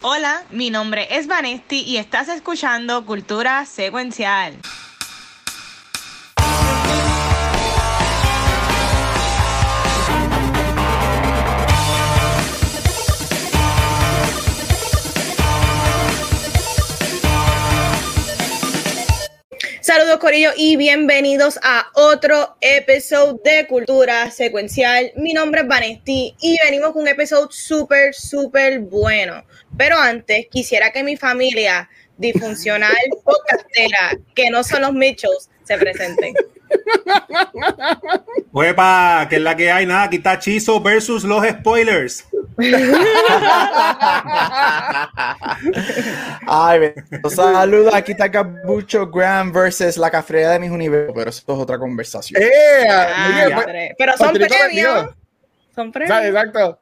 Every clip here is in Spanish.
Hola, mi nombre es Vanesti y estás escuchando Cultura Secuencial. Saludos Corillo y bienvenidos a otro episodio de Cultura Secuencial. Mi nombre es Vanesti y venimos con un episodio súper, súper bueno. Pero antes quisiera que mi familia disfuncional podcastera, que no son los Mitchells, se presenten. Huepa, que es la que hay, nada, aquí está Chizo versus los spoilers. Ay, saludos, aquí está Cabucho Graham versus la cafrea de mis universos, pero eso es otra conversación. Eh, Ah, pero- pues, pero son Patricio premios. Son O premios. sea, Exacto.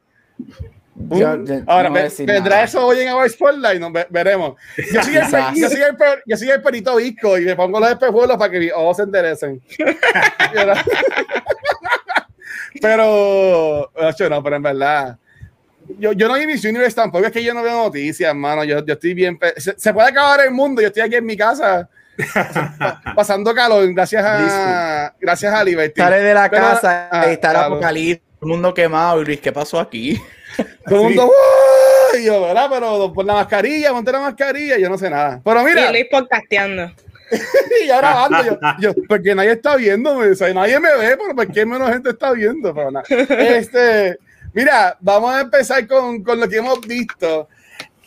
Yo- yo Ahora, no ¿vendrá eso hoy en Our Spotlight? No, ve- veremos. Yo soy, el, yo, soy el, yo soy el perito visco y me pongo los espejuelos para que mis ojos se enderecen. pero, ocho, no, pero en verdad. Yo, yo no vi Miss Universe tampoco, es que yo no veo noticias, hermano. Yo, yo estoy bien. Se, se puede acabar el mundo. Yo estoy aquí en mi casa pa- pasando calor, gracias a, gracias a Liberty. Sale de la Pero- casa ah, está el claro. apocalipsis, el mundo quemado. Y Luis, ¿qué pasó aquí? Todo el mundo. "¡Uy!", y yo, ¿verdad? Pero por la mascarilla, monté la mascarilla, yo no sé nada. Pero mira, Y Luis podcasteando. y ahora grabando, yo, yo, porque nadie está viéndome, o sea, nadie me ve, pero ¿por qué menos gente está viendo? Pero nada. Este, mira, vamos a empezar con, con lo que hemos visto.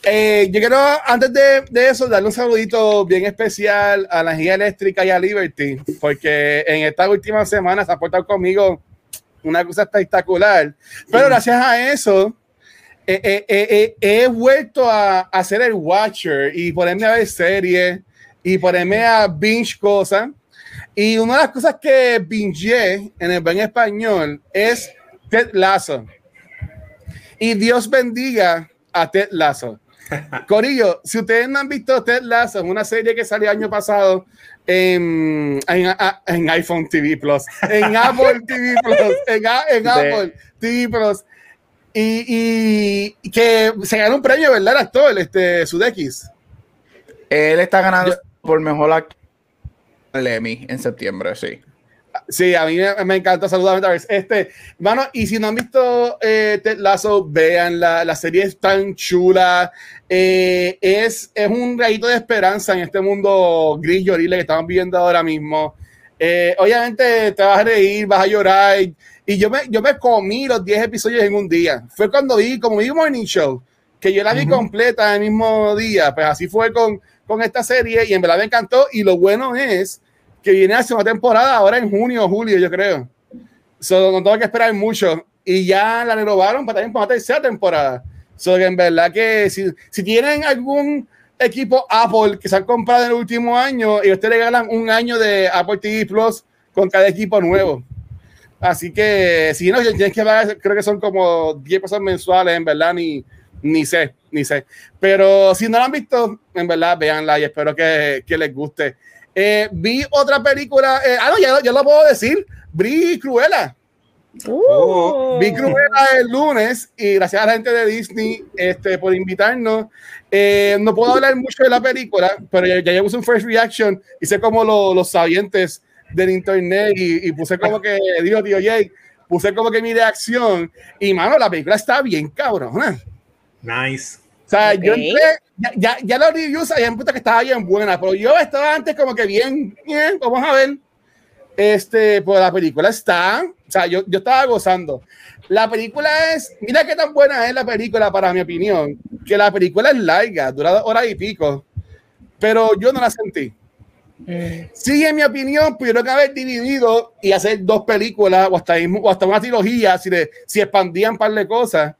Eh, yo quiero, antes de, de eso, darle un saludito bien especial a la energía eléctrica y a Liberty, porque en esta última semana se ha portado conmigo una cosa espectacular. Pero gracias a eso, eh, eh, eh, eh, he vuelto a, a hacer el Watcher y ponerme a ver series y ponerme a binge cosas. Y una de las cosas que bingeé en el buen español es Ted Lasso. Y Dios bendiga a Ted Lasso. Corillo, si ustedes no han visto Ted Lasso, una serie que salió año pasado en, en, en iPhone TV Plus, en Apple TV Plus, en, en Apple TV Plus, y, que se ganó un premio, ¿verdad? El actor, este, Sudeikis. Él está ganando por mejor actor el Emmy en septiembre, sí. Sí, a mí me, me encanta saludar Este, mano, y si no han visto eh, Ted Lasso, vean la, la serie es tan chula. Eh, es, es un rayito de esperanza en este mundo gris y horrible que estamos viviendo ahora mismo. Eh, obviamente te vas a reír, vas a llorar. Y, y yo, me, yo me comí los 10 episodios en un día. Fue cuando vi, como vi Morning Show, que yo la vi Ujú. completa el mismo día. Pues así fue con, con esta serie y en verdad me encantó. Y lo bueno es que viene hace una temporada ahora en junio o julio, yo creo. So, no tengo que esperar mucho. Y ya la renovaron para también para una tercera temporada. So, que en verdad que si, si tienen algún equipo Apple que se han comprado en el último año y ustedes regalan un año de Apple TV Plus con cada equipo nuevo. Así que si no, tienes que pagar, creo que son como 10 pesos mensuales, en verdad, ni, ni sé, ni sé. Pero si no la han visto, en verdad, véanla y espero que, que les guste. Eh, vi otra película, eh, ah, no, ya, ya lo puedo decir, vi Cruella. Oh, Vi Cruella el lunes y gracias a la gente de Disney este, por invitarnos. Eh, no puedo hablar mucho de la película, pero ya, ya puse un first reaction, hice como lo- los sabientes del internet y, y puse como que, digo, tío Jay, puse como que mi reacción y mano, la película está bien cabrona. nice. O sea, yo Ok. entré, ya, ya, ya los reviews habían puesto que estaba bien buena, pero yo estaba antes como que bien, bien, vamos a ver. Este, pues la película está, o sea, yo, yo estaba gozando. La película es, mira qué tan buena es la película para mi opinión, que la película es larga, dura dos horas y pico, pero yo no la sentí. Sí, en mi opinión, pudieron haber dividido y hacer dos películas o hasta, o hasta una trilogía si, le- si expandían un par de cosas.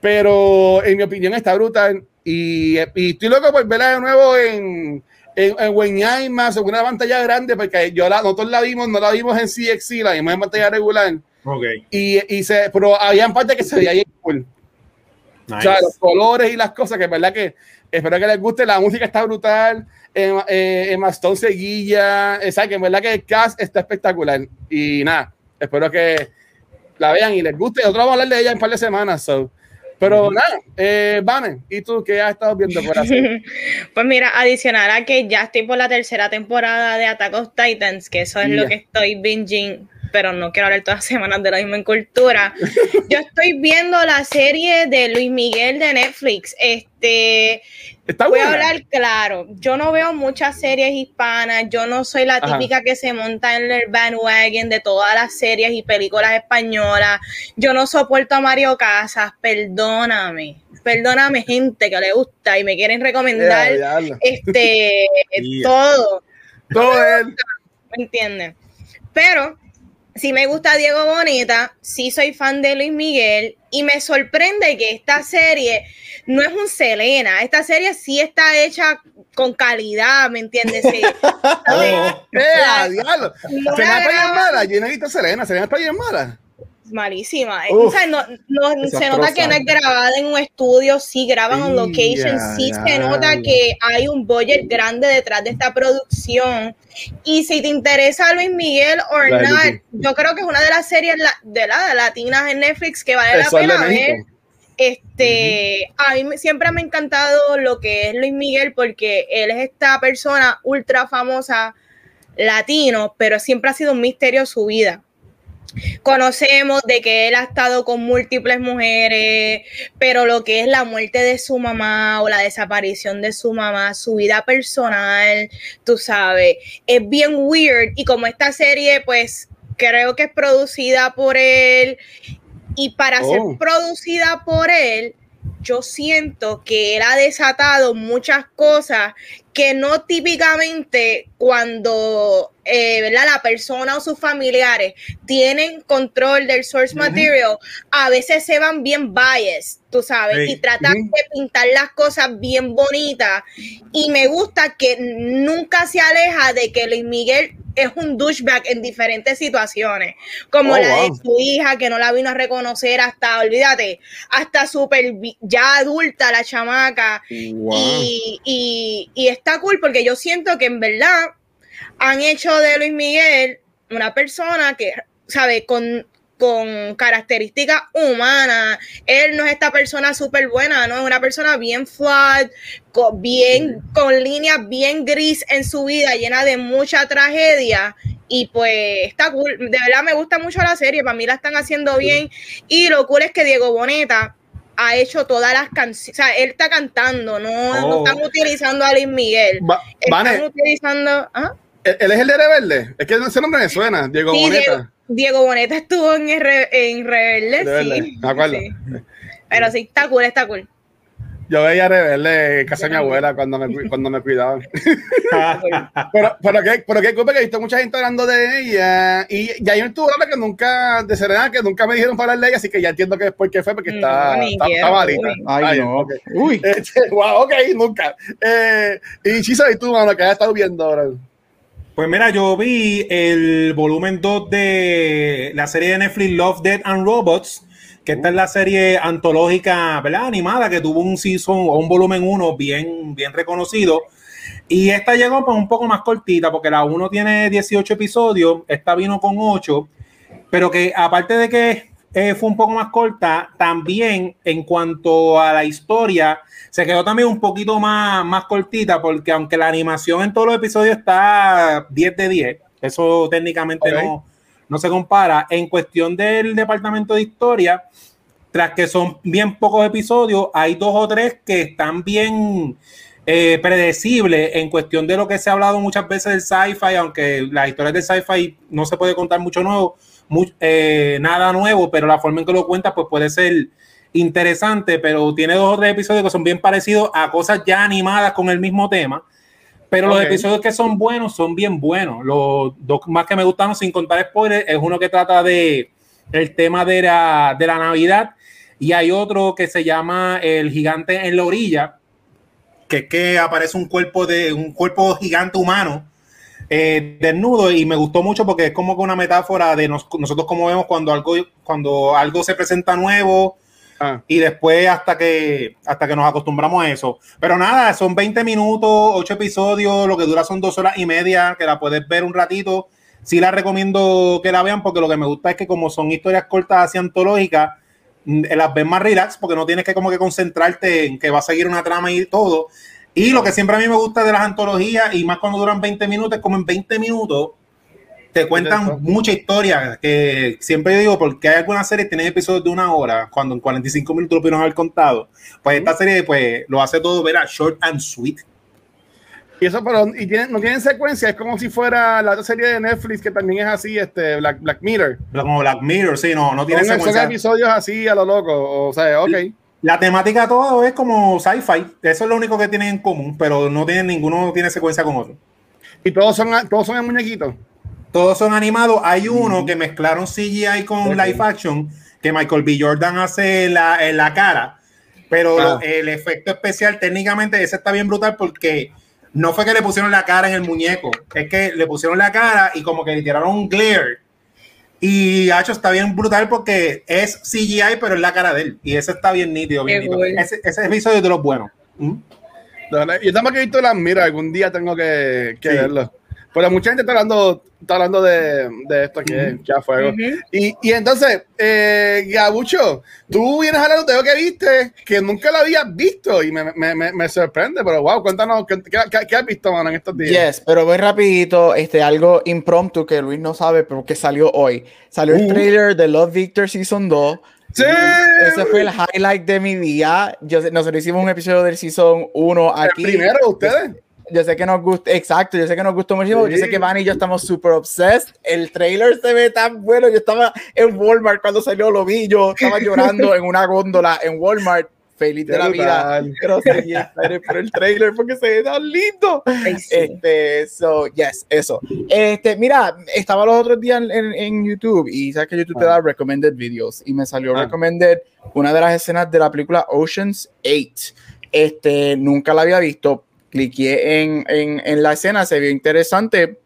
Pero en mi opinión está brutal. Y, y estoy loco por verla de nuevo en, en, en en una pantalla grande, porque yo la, nosotros la vimos, no la vimos en CXC, la vimos en pantalla regular. Ok. Y, y se, pero había partes que se veía bien cool. Nice. O sea, los colores y las cosas, que es verdad que espero que les guste. La música está brutal. Emma, eh, Emma Stone seguilla. O sea, que en verdad que el cast está espectacular. Y nada, espero que la vean y les guste. Nosotros vamos a hablar de ella en un par de semanas. so. Pero nada, eh, Vane, ¿y tú qué has estado viendo por así? pues mira, adicional a que ya estoy por la tercera temporada de Attack of Titans, que eso es lo que estoy binging pero no quiero hablar todas las semanas de la misma en cultura. Yo estoy viendo la serie de Luis Miguel de Netflix. Este, Está voy buena. a hablar claro. Yo no veo muchas series hispanas. Yo no soy la Ajá. típica que se monta en el bandwagon de todas las series y películas españolas. Yo no soporto a Mario Casas. Perdóname. Perdóname, gente que le gusta y me quieren recomendar este Yeah. todo. Todo él. ¿me entienden? Pero sí me gusta Diego Bonita, sí soy fan de Luis Miguel y me sorprende que esta serie no es un Selena, esta serie sí está hecha con calidad, ¿me entiendes? Sí. Oh. ¡Eh, diablo! Selena está bien mala. Yo no he visto Selena. Selena está bien mala. Malísima. Uf, o sea, no, no- se nota que no es grabada en un estudio, sí graban on Ya, location, sí se nota que hay un budget grande detrás de esta producción. Y si te interesa Luis Miguel or La de not, Luis. yo creo que es una de las series la- de la latinas en Netflix que vale Eso la de pena ver. Este, a mí siempre me ha encantado lo que es Luis Miguel porque él es esta persona ultra famosa latino, pero siempre ha sido un misterio su vida. Conocemos de que él ha estado con múltiples mujeres, pero lo que es la muerte de su mamá o la desaparición de su mamá, su vida personal, tú sabes, es bien weird. Y como esta serie, pues creo que es producida por él y para ser Oh. producida por él, yo siento que él ha desatado muchas cosas que no típicamente cuando eh, la persona o sus familiares tienen control del source material, a veces se van bien biased, tú sabes, y tratan de pintar las cosas bien bonitas. Y me gusta que nunca se aleja de que Luis Miguel es un douchebag en diferentes situaciones, como Oh, la de su hija que no la vino a reconocer hasta, olvídate, hasta súper ya adulta la chamaca. Wow. Y, y, y está cool porque yo siento que en verdad han hecho de Luis Miguel una persona que, ¿sabe? Con, con características humanas. Él no es esta persona súper buena, ¿no? Es una persona bien flat, con, bien, con líneas bien gris en su vida, llena de mucha tragedia. Y pues está cool. De verdad me gusta mucho la serie. Para mí la están haciendo bien. Y lo cool es que Diego Boneta ha hecho todas las canciones. O sea, él está cantando, no, no Oh. están utilizando a Luis Miguel. Va- Están Vane, utilizando. ¿ah? ¿él él es el de Rebelde? Es que ese nombre me suena. Diego Sí, Boneta. Diego, Boneta estuvo en, R- en Rebelde, Rebelde, sí. me acuerdo. sí. Pero sí, está cool, está cool. Yo veía Rebelde en casa de mi abuela cuando me, cu- cuando me cuidaban. pero, pero qué, pero qué culpa que he visto mucha gente hablando de ella. Y ya yo estuvo hablando que nunca, de Serena, que nunca me dijeron para hablar de ella, así que ya entiendo que es porque fue, porque está, No, está, quiero, está malita. uy. Ay, Ay, no. ok. Uy. Este, wow, ok, nunca. Eh, y Chisa, ¿y tú, mano, que has estado viendo ahora? Pues mira, yo vi el volumen 2 de la serie de Netflix Love, Death and Robots, que esta es la serie antológica, ¿verdad? Animada, que tuvo un season o un volumen 1 bien, bien reconocido. Y esta llegó pues, un poco más cortita, porque la 1 tiene 18 episodios, esta vino con 8, pero que aparte de que eh, fue un poco más corta, también en cuanto a la historia, se quedó también un poquito más, más cortita, porque aunque la animación en todos los episodios está 10 de 10, eso técnicamente no, no se compara. En cuestión del departamento de historia, tras que son bien pocos episodios, hay dos o tres que están bien eh, predecibles en cuestión de lo que se ha hablado muchas veces del sci-fi, aunque las historias del sci-fi no se puede contar mucho nuevo, mu- eh, nada nuevo, pero la forma en que lo cuenta pues puede ser interesante, pero tiene dos o tres episodios que son bien parecidos a cosas ya animadas con el mismo tema. Pero los episodios que son buenos son bien buenos. Los dos más que me gustaron, sin contar spoilers, es uno que trata de el tema de la, de la Navidad y hay otro que se llama El gigante en la orilla, que es que aparece un cuerpo de un cuerpo gigante humano eh, desnudo y me gustó mucho porque es como que una metáfora de nos- nosotros como vemos cuando algo cuando algo se presenta nuevo Ah, y después hasta que hasta que nos acostumbramos a eso. Pero nada, son 20 minutos, 8 episodios, lo que dura son dos horas y media, que la puedes ver un ratito. Sí la recomiendo que la vean porque lo que me gusta es que como son historias cortas así antológicas, mm, las ves más relax porque no tienes que como que concentrarte en que va a seguir una trama y todo. Y lo que siempre a mí me gusta de las antologías, y más cuando duran 20 minutos, es como en 20 minutos te cuentan mucha historia. Que siempre yo digo, porque hay algunas series que tienen episodios de una hora, cuando en 45 minutos lo pudieron haber contado. Pues esta serie pues, lo hace todo, verá, short and sweet. Y eso, pero y no tienen secuencia, es como si fuera la otra serie de Netflix que también es así, este Black, Black Mirror. Como Black Mirror, sí, no, no tiene secuencia. Son episodios así a lo loco, o sea, ok. La temática todo es como sci-fi, eso es lo único que tienen en común, pero no tienen ninguno tiene secuencia con otro. Y todos son todos son en muñequitos. Todos son animados. Hay uno que mezclaron CGI con live action, que Michael B. Jordan hace la, en la cara, pero ah. el efecto especial técnicamente ese está bien brutal porque no fue que le pusieron la cara en el muñeco, es que le pusieron la cara y como que le tiraron un glare. Y hecho está bien brutal porque es CGI, pero es la cara de él. Y ese está bien nítido, bien nítido. Ese, ese, episodio es de los buenos. ¿Mm? Yo también he visto las mira, algún día tengo que, verlo. Pero mucha gente está hablando, está hablando de, de esto que ya fuego. y, y, entonces, eh, Gabucho, tú vienes a hablar de lo que viste, que nunca lo habías visto y me, me, me, sorprende, pero wow, cuéntanos, ¿qué, qué, has visto, mano, en estos días? Yes, pero muy rapidito, este, algo impromptu que Luis no sabe, pero que salió hoy. Salió el uh. trailer de Love Victor Season 2. Sí. Ese fue el highlight de mi día. Yo, nosotros hicimos un episodio del Season 1 aquí. ¿El primero ustedes? Yo sé que nos gusta, exacto, yo sé que nos gustó muchísimo, yo sé que Van y yo estamos súper obsessed, el trailer se ve tan bueno, yo estaba en Walmart cuando salió, lo vi, yo estaba llorando en una góndola en Walmart, feliz de la vida, pero sí, por el trailer porque se ve tan lindo. Este, so, yes, eso. Este, mira, estaba los otros días en, en YouTube y sabes que YouTube te da ah. recommended videos y me salió ah. recommended una de las escenas de la película Oceans 8. Este, nunca la había visto, cliqué en, en, en, la escena, se vio interesante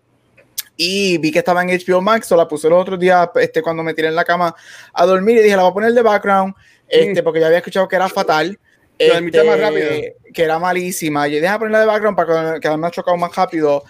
y vi que estaba en HBO Max, o la puse el otro día este, cuando me tiré en la cama a dormir y dije, la voy a poner de background, este, porque ya había escuchado que era fatal. Este, más rápido. que era malísima. Yo dije, ponerla de background para que me ha chocado más rápido.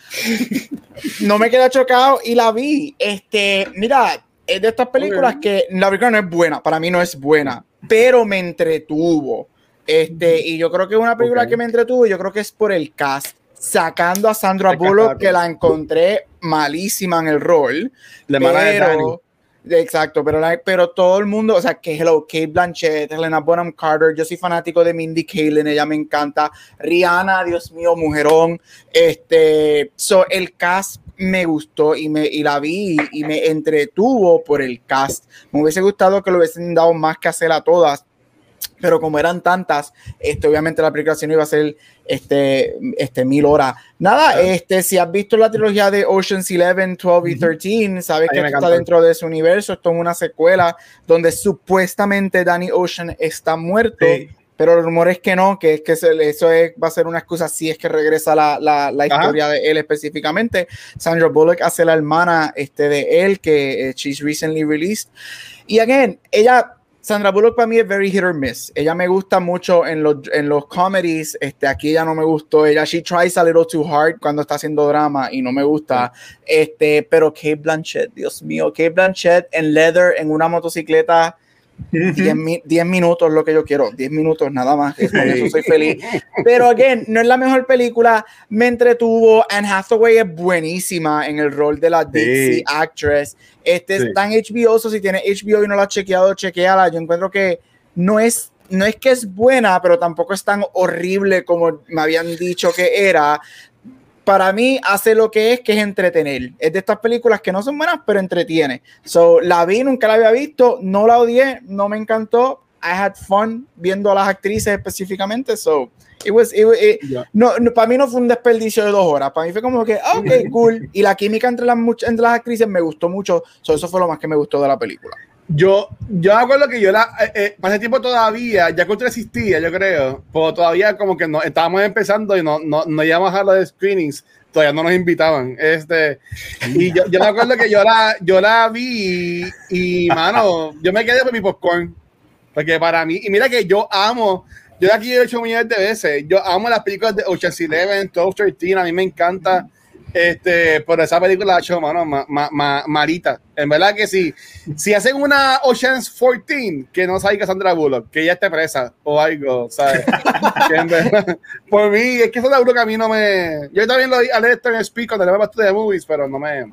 no me queda chocado y la vi. Este, mira, es de estas películas que la película no es buena, para mí no es buena, pero me entretuvo. Este, y yo creo que es una película que me entretuvo, yo creo que es por el cast. Sacando a Sandra Bullock, que la encontré malísima en el rol. De pero, Exacto, pero, pero todo el mundo, o sea, que Hello, Kate Blanchett, Helena Bonham Carter, yo soy fanático de Mindy Kaling, ella me encanta. Rihanna, Dios mío, mujerón. Este, so, el cast me gustó y, me, y la vi y me entretuvo por el cast. Me hubiese gustado que lo hubiesen dado más que hacer a todas pero como eran tantas, este, obviamente la aplicación iba a ser este, este, mil horas. Nada, este, si has visto la trilogía de Ocean's 11, 12 y 13, sabes que está dentro de ese universo, esto es una secuela donde supuestamente Danny Ocean está muerto. Pero el rumor es que no, que es que eso es, va a ser una excusa si es que regresa la, la, la historia de él específicamente. Sandra Bullock hace la hermana este, de él, que eh, she's recently released. Y again, ella Sandra Bullock para mí es very hit or miss. Ella me gusta mucho en los, en los comedies. Este, aquí ella no me gustó. Ella, she tries a little too hard cuando está haciendo drama y no me gusta. Este, pero Kate Blanchett, Dios mío, Kate Blanchett en leather, en una motocicleta 10 minutos lo que yo quiero, 10 minutos nada más, con eso soy feliz. Pero, again, no es la mejor película, me entretuvo. Anne Hathaway es buenísima en el rol de la Dixie actress. Este sí. está en HBO, si tiene HBO y no la has chequeado, chequeala. Yo encuentro que no es no es que es buena, pero tampoco es tan horrible como me habían dicho que era para mí hace lo que es, que es entretener. Es de estas películas que no son buenas, pero entretiene. So, la vi, nunca la había visto, no la odié, no me encantó. I had fun viendo a las actrices específicamente. So, it was, no, para mí no fue un desperdicio de dos horas. Para mí fue como que, ah, ok, cool. Y la química entre las, entre las actrices me gustó mucho. So, eso fue lo más que me gustó de la película. Yo, yo me acuerdo que yo la, eh, eh para ese tiempo todavía, ya que existía, yo creo, pero todavía como que no, estábamos empezando y no, no, no íbamos a los screenings, todavía no nos invitaban. Este, y yo, yo me acuerdo que yo la, yo la vi y, mano, yo me quedé por mi popcorn, porque para mí, y mira que yo amo, yo de aquí he hecho millones de veces, yo amo las películas de Ocean's Eleven, 12, 13, a mí me encanta Este, por esa película la hecho, mano, ma, ma, ma, Marita. En verdad que sí. Si hacen una Ocean's 14, que no sabe Sandra Bullock, que ella esté presa o algo, ¿sabes? Que por mí, es que Sandra Bullock a mí no me. Yo también lo vi a leer esto en Speak cuando le de movies, pero no me.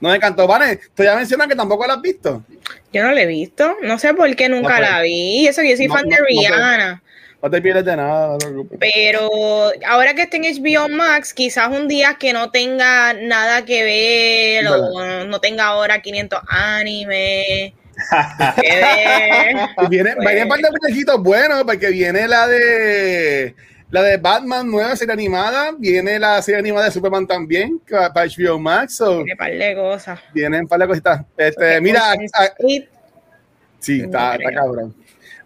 No me encantó. Vale, tú ya mencionas que tampoco la has visto. Yo no la he visto. No sé por qué nunca No, la vi. Eso que yo soy No, fan no, de. Rihanna. No te pierdes de nada, no te preocupes. Pero ahora que esté en HBO Max, quizás un día que no tenga nada que ver o no tenga ahora 500 anime. que ver. Y viene, Pues- viene un par de muñequitos buenos, porque viene la de la de Batman nueva serie animada, viene la serie animada de Superman también, para HBO Max, so, Tiene par de cosas. vienen un par de cositas. Este, mira, Ocean's a- a- Eight, sí, está, está cabrón.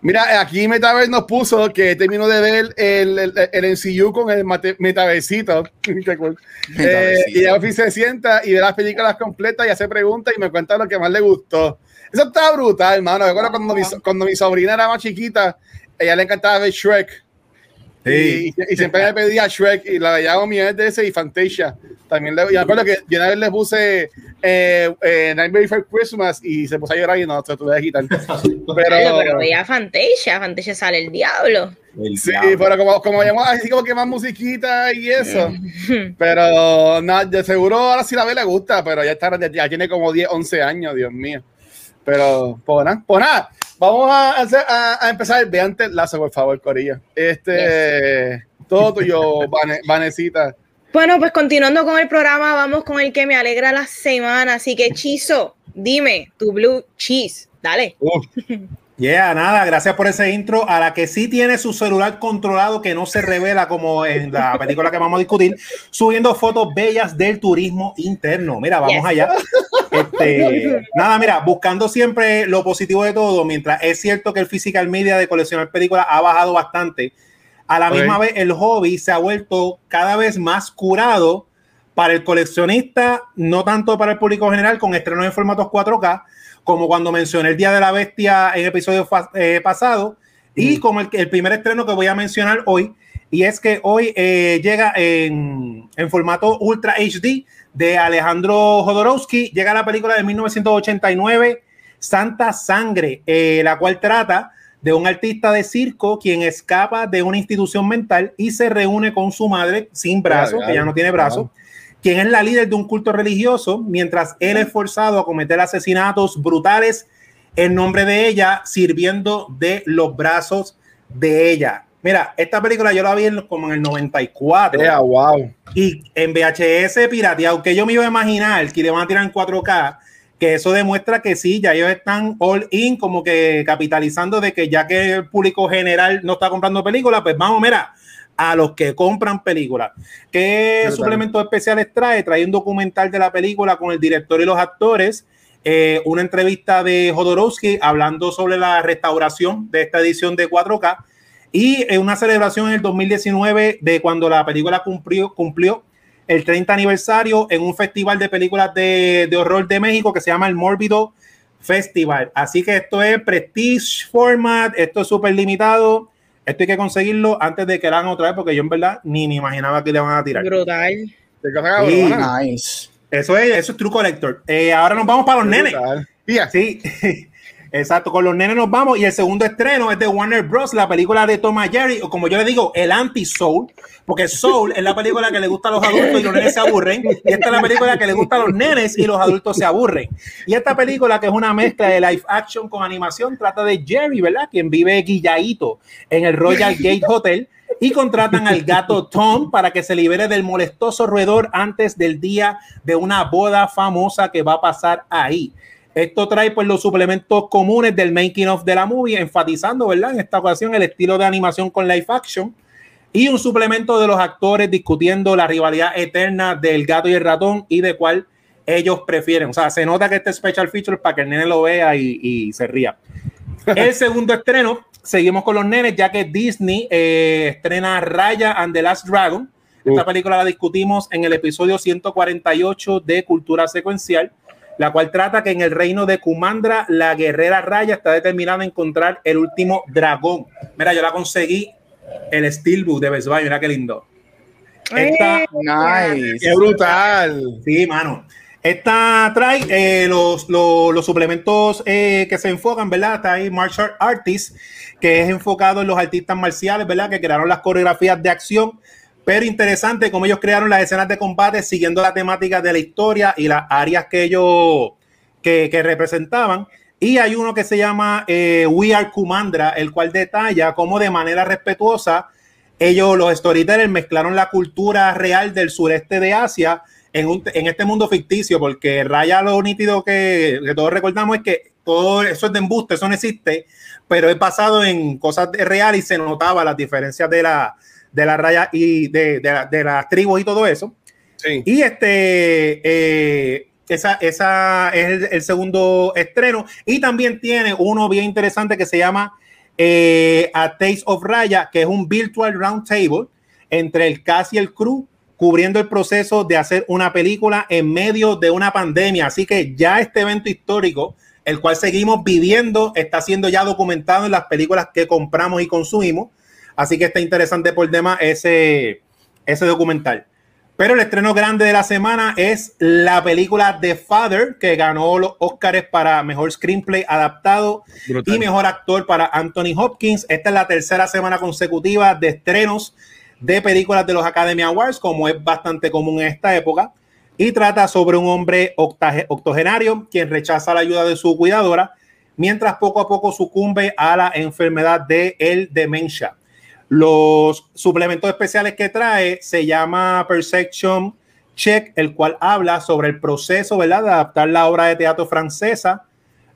Mira, aquí Metaverse nos puso que terminó de ver el, el, el MCU con el metaversito. Eh, y ya se sienta y ve las películas completas y hace preguntas y me cuenta lo que más le gustó. Eso está brutal, hermano. Me acuerdo cuando mi, cuando mi sobrina era más chiquita, ella le encantaba ver Shrek. Sí. Y, y siempre me pedía Shrek y la veía mi de ese y Fantasia. También le, y me acuerdo que yo una vez le puse eh, eh, Nightmare Before Christmas y se puso a llorar y no, se tuve que quitar. Pero, Pero, pero veía Fantasia, Fantasia sale el diablo. El sí, diablo. pero como, como llamamos así como que más musiquita y eso. Pero no, de seguro ahora sí la ve le gusta, pero ya está ya tiene como 10, 11 años, Dios mío. Pero, pues nada, pues nada, vamos a, hacer- a, a empezar. Ve antes Lazo, por favor, Corilla. Este, todo tuyo, Vane- Vanesita. Bueno, pues continuando con el programa, vamos con el que me alegra la semana. Así que, Chizo, dime tu blue cheese. Dale. Uf, Yeah, nada, gracias por ese intro. A la que sí tiene su celular controlado, que no se revela como en la película que vamos a discutir, subiendo fotos bellas del turismo interno. Mira, vamos Yes. allá. Este, nada, mira, buscando siempre lo positivo de todo, mientras es cierto que el physical media de coleccionar películas ha bajado bastante, a la misma vez el hobby se ha vuelto cada vez más curado para el coleccionista, no tanto para el público general, con estrenos en formatos 4K, como cuando mencioné el Día de la Bestia en episodio eh, pasado, y como el, el primer estreno que voy a mencionar hoy, y es que hoy eh, llega en, en formato Ultra HD de Alejandro Jodorowsky, llega la película de 1989, Santa Sangre, eh, la cual trata de un artista de circo quien escapa de una institución mental y se reúne con su madre sin brazos, que ya no tiene brazos, quien es la líder de un culto religioso, mientras él es forzado a cometer asesinatos brutales en nombre de ella, sirviendo de los brazos de ella. Mira, esta película yo la vi en- como en el 94 yeah, wow. y en VHS pirateado, que yo me iba a imaginar que le van a tirar en 4K, que eso demuestra que sí, ya ellos están all in, como que capitalizando de que ya que el público general no está comprando películas, pues vamos, mira, a los que compran películas. ¿Qué Brutal. suplementos especiales trae? Trae un documental de la película con el director y los actores, eh, una entrevista de Jodorowsky hablando sobre la restauración de esta edición de 4K y eh, una celebración en el 2019 de cuando la película cumplió, cumplió el 30 aniversario en un festival de películas de, de horror de México que se llama el Mórbido Festival. Así que esto es Prestige Format, esto es súper limitado. Esto hay que conseguirlo antes de que la hagan otra vez, porque yo en verdad ni me imaginaba que le van a tirar. Brutal. Sí. Nice. Eso es, eso es True Collector. Eh, ahora nos vamos para los nenes. Brutal. Mira, Sí, exacto. Con los nenes nos vamos. Y el segundo estreno es de Warner Bros., la película de Tom Jerry, o como yo le digo, el anti-Soul, porque Soul es la película que le gusta a los adultos y los nenes se aburren. Y esta es la película que le gusta a los nenes y los adultos se aburren. Y esta película, que es una mezcla de live action con animación, trata de Jerry, ¿verdad? Quien vive guilladito en el Royal Gate Hotel. Y contratan al gato Tom para que se libere del molestoso roedor antes del día de una boda famosa que va a pasar ahí. Esto trae pues los suplementos comunes del making of de la movie, enfatizando, ¿verdad? En esta ocasión el estilo de animación con live action y un suplemento de los actores discutiendo la rivalidad eterna del gato y el ratón y de cuál ellos prefieren. O sea, se nota que este special feature es para que el nene lo vea y, y se ría. El segundo estreno, seguimos con los nenes, ya que Disney eh, estrena Raya and the Last Dragon. Esta Uf. película la discutimos en el episodio 148 de Cultura Secuencial, la cual trata que en el reino de Kumandra, la guerrera Raya está determinada a encontrar el último dragón. Mira, yo la conseguí, el Steelbook de Best Buy, mira qué lindo. Esta, Nice. ¡Qué brutal! sí, mano. Esta trae eh, los, los, los suplementos eh, que se enfocan, ¿verdad? Está ahí Martial Artist, que es enfocado en los artistas marciales, ¿verdad? Que crearon las coreografías de acción. Pero interesante cómo ellos crearon las escenas de combate siguiendo la temática de la historia y las áreas que ellos que, que representaban. Y hay uno que se llama eh, We Are Kumandra, el cual detalla cómo de manera respetuosa ellos, los storytellers, mezclaron la cultura real del sureste de Asia en, un- en este mundo ficticio, porque Raya lo nítido que, que todos recordamos es que todo eso es de embuste, eso no existe, pero es basado en cosas reales y se notaba las diferencias de la, de la raya y de, de la- de las tribus y todo eso. Sí. Y este, eh, esa, esa es el, el segundo estreno. Y también tiene uno bien interesante que se llama eh, A Taste of Raya, que es un virtual roundtable entre el cast y el crew, cubriendo el proceso de hacer una película en medio de una pandemia. Así que ya este evento histórico, el cual seguimos viviendo, está siendo ya documentado en las películas que compramos y consumimos. Así que está interesante por demás ese, ese documental. Pero el estreno grande de la semana es la película The Father, que ganó los Oscars para mejor screenplay adaptado Brutal. y mejor actor para Anthony Hopkins. Esta es la tercera semana consecutiva de estrenos de películas de los Academy Awards, como es bastante común en esta época. Y trata sobre un hombre octogenario quien rechaza la ayuda de su cuidadora, mientras poco a poco sucumbe a la enfermedad de el demencia. Los suplementos especiales que trae se llama Perception Check, el cual habla sobre el proceso de adaptar la obra de teatro francesa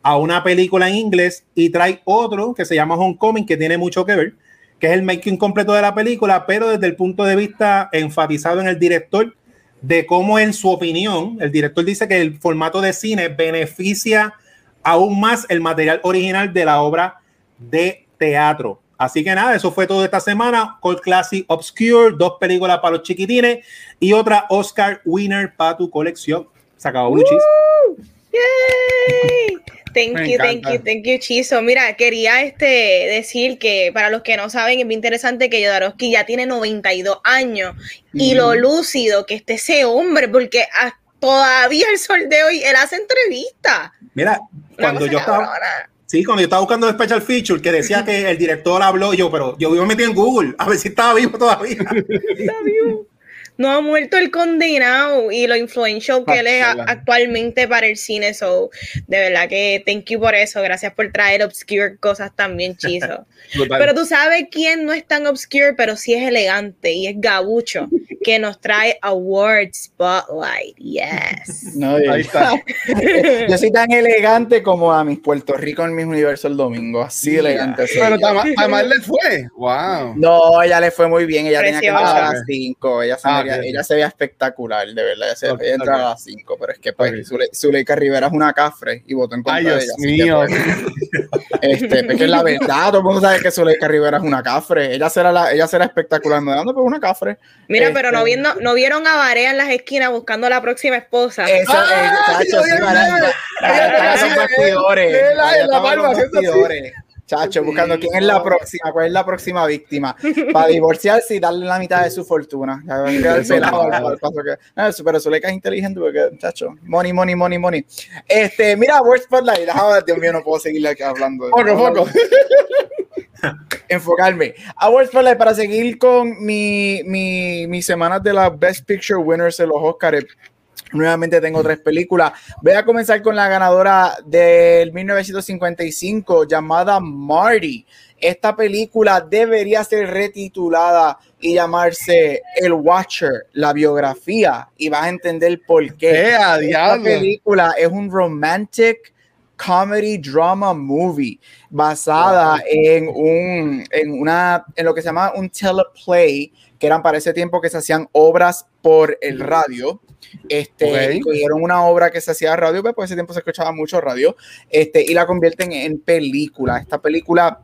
a una película en inglés y trae otro que se llama Homecoming, que tiene mucho que ver, que es el making completo de la película, pero desde el punto de vista enfatizado en el director, de cómo en su opinión, el director dice que el formato de cine beneficia aún más el material original de la obra de teatro. Así que nada, eso fue todo esta semana. Cold Classic Obscure, dos películas para los chiquitines y otra Oscar winner para tu colección. Se acabó Blue Cheese. Yay! Thank Me you, thank you, thank you, Chizo. Mira, quería este decir que para los que no saben, es bien interesante que Jodorowsky ya tiene 92 años y lo lúcido que esté ese hombre, porque todavía el sol de hoy él hace entrevistas. Mira, cuando yo estaba, cabrona. Sí, cuando yo estaba buscando special feature que decía que el director habló, yo, pero yo me metí en Google a ver si estaba vivo todavía. Está vivo. No ha muerto el condenado y lo influential que él es actualmente para el cine. So, de verdad que thank you por eso. Gracias por traer obscure cosas también, Chizo. Pero tú sabes quién no es tan obscure, pero sí es elegante y es Gabucho, que nos trae Award Spotlight. Yes. No, Ahí está. yo soy tan elegante como a mis Puerto Rico en mis universo el domingo. Así elegante. soy Pero Tamar le fue. Wow. No, ella le fue muy bien. Ella tenía que Preciosa. entrar a las ok. 5. Ella, se Ah, ok. ella se veía espectacular, de verdad. Ella se Ok, veía entrar ok. a las 5. Pero es que pues, Ok. Zule- Zuleika Rivera es una cafre y votó en contra Ay, de Dios ella. así que, mío. pues, este, porque es la verdad. Todo el mundo sabe que Zuleika Rivera es una cafre. Ella será, la, ella será espectacular. Me dando pues una cafre. Mira, pero no, Este- viendo, no vieron a Barea en las esquinas buscando a la próxima esposa. Eso, ¡Ay, eh, sí, Ella la- Ella la Chacho, buscando quién es la próxima, cuál es la próxima víctima. Para divorciarse y darle la mitad de su fortuna. A Pero Zuleika es inteligente porque, chacho, money, money, money, money. Este, mira, Word Spotlight. Déjame, Dios mío, no puedo seguirle aquí hablando. Poco, poco. enfocarme. Awards Spotlight para seguir con mi, mi, mis semanas de las Best Picture Winners de los Oscars. Nuevamente tengo tres películas. Voy a comenzar con la ganadora del 1955 llamada Marty. Esta película debería ser retitulada y llamarse El Watcher, la biografía, y vas a entender por qué. ¡Eh, Esta diablo! película es un romantic comedy drama movie basada en un en una en lo que se llama un teleplay que eran para ese tiempo que se hacían obras por el radio este Ok. y cogieron una obra que se hacía de radio pues por ese tiempo se escuchaba mucho radio este y la convierten en película esta película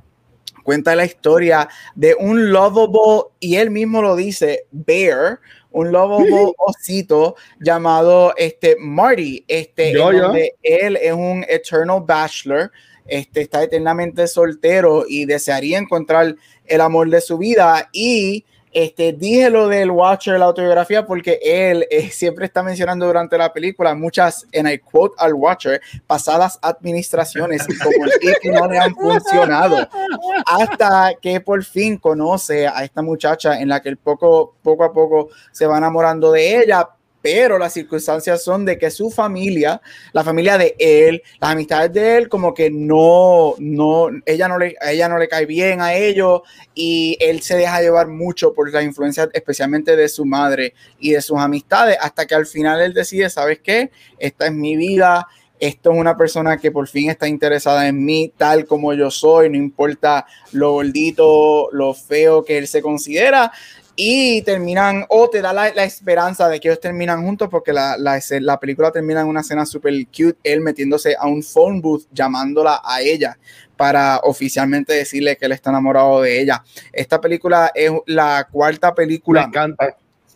cuenta la historia de un lovable y él mismo lo dice bear un lovable osito llamado este Marty este Yo, yo. donde él es un eternal bachelor este está eternamente soltero y desearía encontrar el amor de su vida y Este, dije lo del Watcher, la autobiografía, porque él eh, siempre está mencionando durante la película muchas, en I quote al Watcher, pasadas administraciones y como el no le han funcionado. Hasta que por fin conoce a esta muchacha en la que el poco, poco a poco se va enamorando de ella, pero las circunstancias son de que su familia, la familia de él, las amistades de él, como que no, no, ella no le, ella no le cae bien a ellos y él se deja llevar mucho por la influencia, especialmente de su madre y de sus amistades, hasta que al final él decide, ¿sabes qué? Esta es mi vida. Esto es una persona que por fin está interesada en mí tal como yo soy, no importa lo gordito, lo feo que él se considera y terminan, o te da la, esperanza de que ellos terminan juntos porque la, la, película termina en una escena súper cute, él metiéndose a un phone booth llamándola a ella para oficialmente decirle que él está enamorado de ella. Esta película es la cuarta película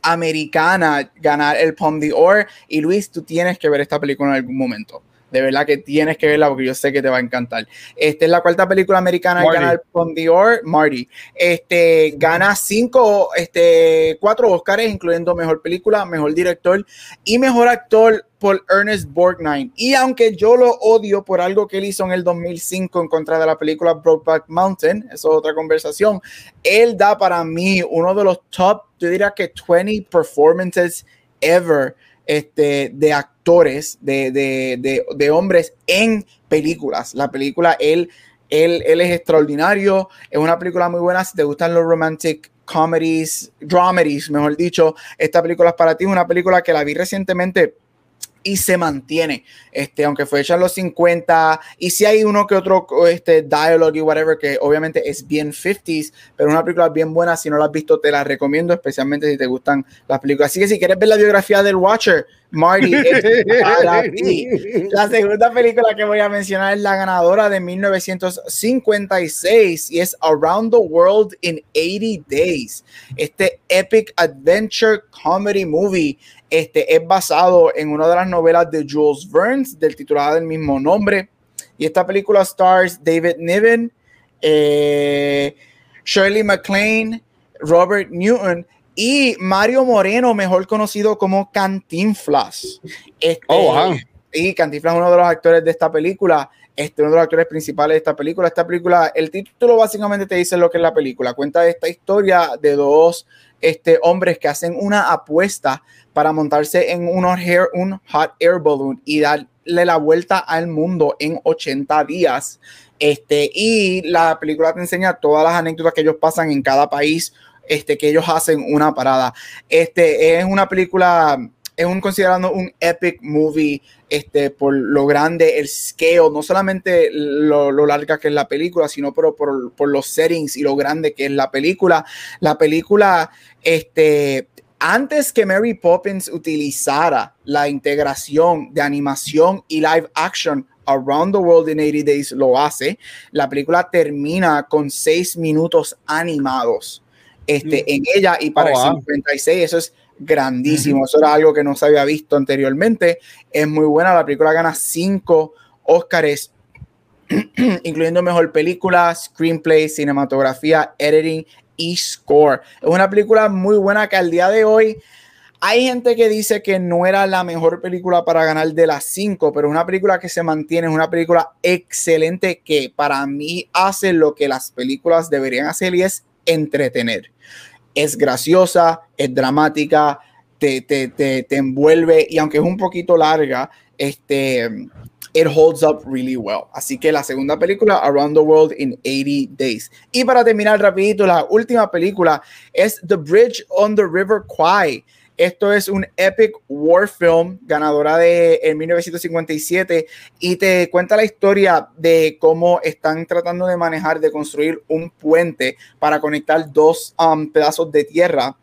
americana ganar el Palm d'Or y Luis, tú tienes que ver esta película en algún momento de verdad que tienes que verla porque yo sé que te va a encantar. Esta es la cuarta película americana que gana el Palme d'Or, Marty. Este, gana cinco, este, cuatro Oscars, incluyendo Mejor Película, Mejor Director y Mejor Actor por Ernest Borgnine. Y aunque yo lo odio por algo que él hizo en el 2005 en contra de la película Brokeback Mountain, eso es otra conversación, él da para mí uno de los top, yo diría que 20 performances ever este, de actores, de, de, de, hombres en películas. La película, él, él, él es extraordinario, es una película muy buena. Si te gustan los romantic comedies, dramedies, mejor dicho, esta película es para ti. Es una película que la vi recientemente y se mantiene, este, aunque fue hecha en los 50, y si hay uno que otro este, dialogue y whatever, que obviamente es bien 50s, pero una película bien buena, si no la has visto te la recomiendo, especialmente si te gustan las películas. Así que si quieres ver la biografía del Watcher, Marty, La segunda película que voy a mencionar es la ganadora de 1956 y es Around the World in 80 Days. Este epic adventure comedy movie este, es basado en una de las novelas de Jules Verne, del titulado del mismo nombre. Y esta película stars David Niven, eh, Shirley MacLaine, Robert Newton y Mario Moreno, mejor conocido como Cantinflas. Este, oh, Y Cantinflas es uno de los actores de esta película. Este, uno de los actores principales de esta película. Esta película, el título básicamente te dice lo que es la película. Cuenta esta historia de dos este, hombres que hacen una apuesta para montarse en un, un hot air balloon y darle la vuelta al mundo en 80 días. Este, y la película te enseña todas las anécdotas que ellos pasan en cada país, este, que ellos hacen una parada. Este, es una película, es un considerando un epic movie, este, por lo grande, el scale, no solamente lo, larga que es la película, sino por, por, por, los settings y lo grande que es la película. La película, este, antes que Mary Poppins utilizara la integración de animación y live action Around the World in 80 Days lo hace. La película termina con seis minutos animados este, en ella y para oh, el 56 eso es grandísimo. Eso era algo que no se había visto anteriormente. Es muy buena. La película gana cinco Oscars, incluyendo mejor película, screenplay, cinematografía, editing y Score. Es una película muy buena que al día de hoy hay gente que dice que no era la mejor película para ganar de las cinco, pero es una película que se mantiene, es una película excelente que para mí hace lo que las películas deberían hacer y es entretener. Es graciosa, es dramática, te, te, te, te envuelve y aunque es un poquito larga, este, it holds up really well. Así que la segunda película, Around the World in 80 Days. Y para terminar rapidito, la última película es The Bridge on the River Kwai. Esto es un epic war film, ganadora de en 1957, y te cuenta la historia de cómo están tratando de manejar, de construir un puente para conectar dos um, pedazos de tierra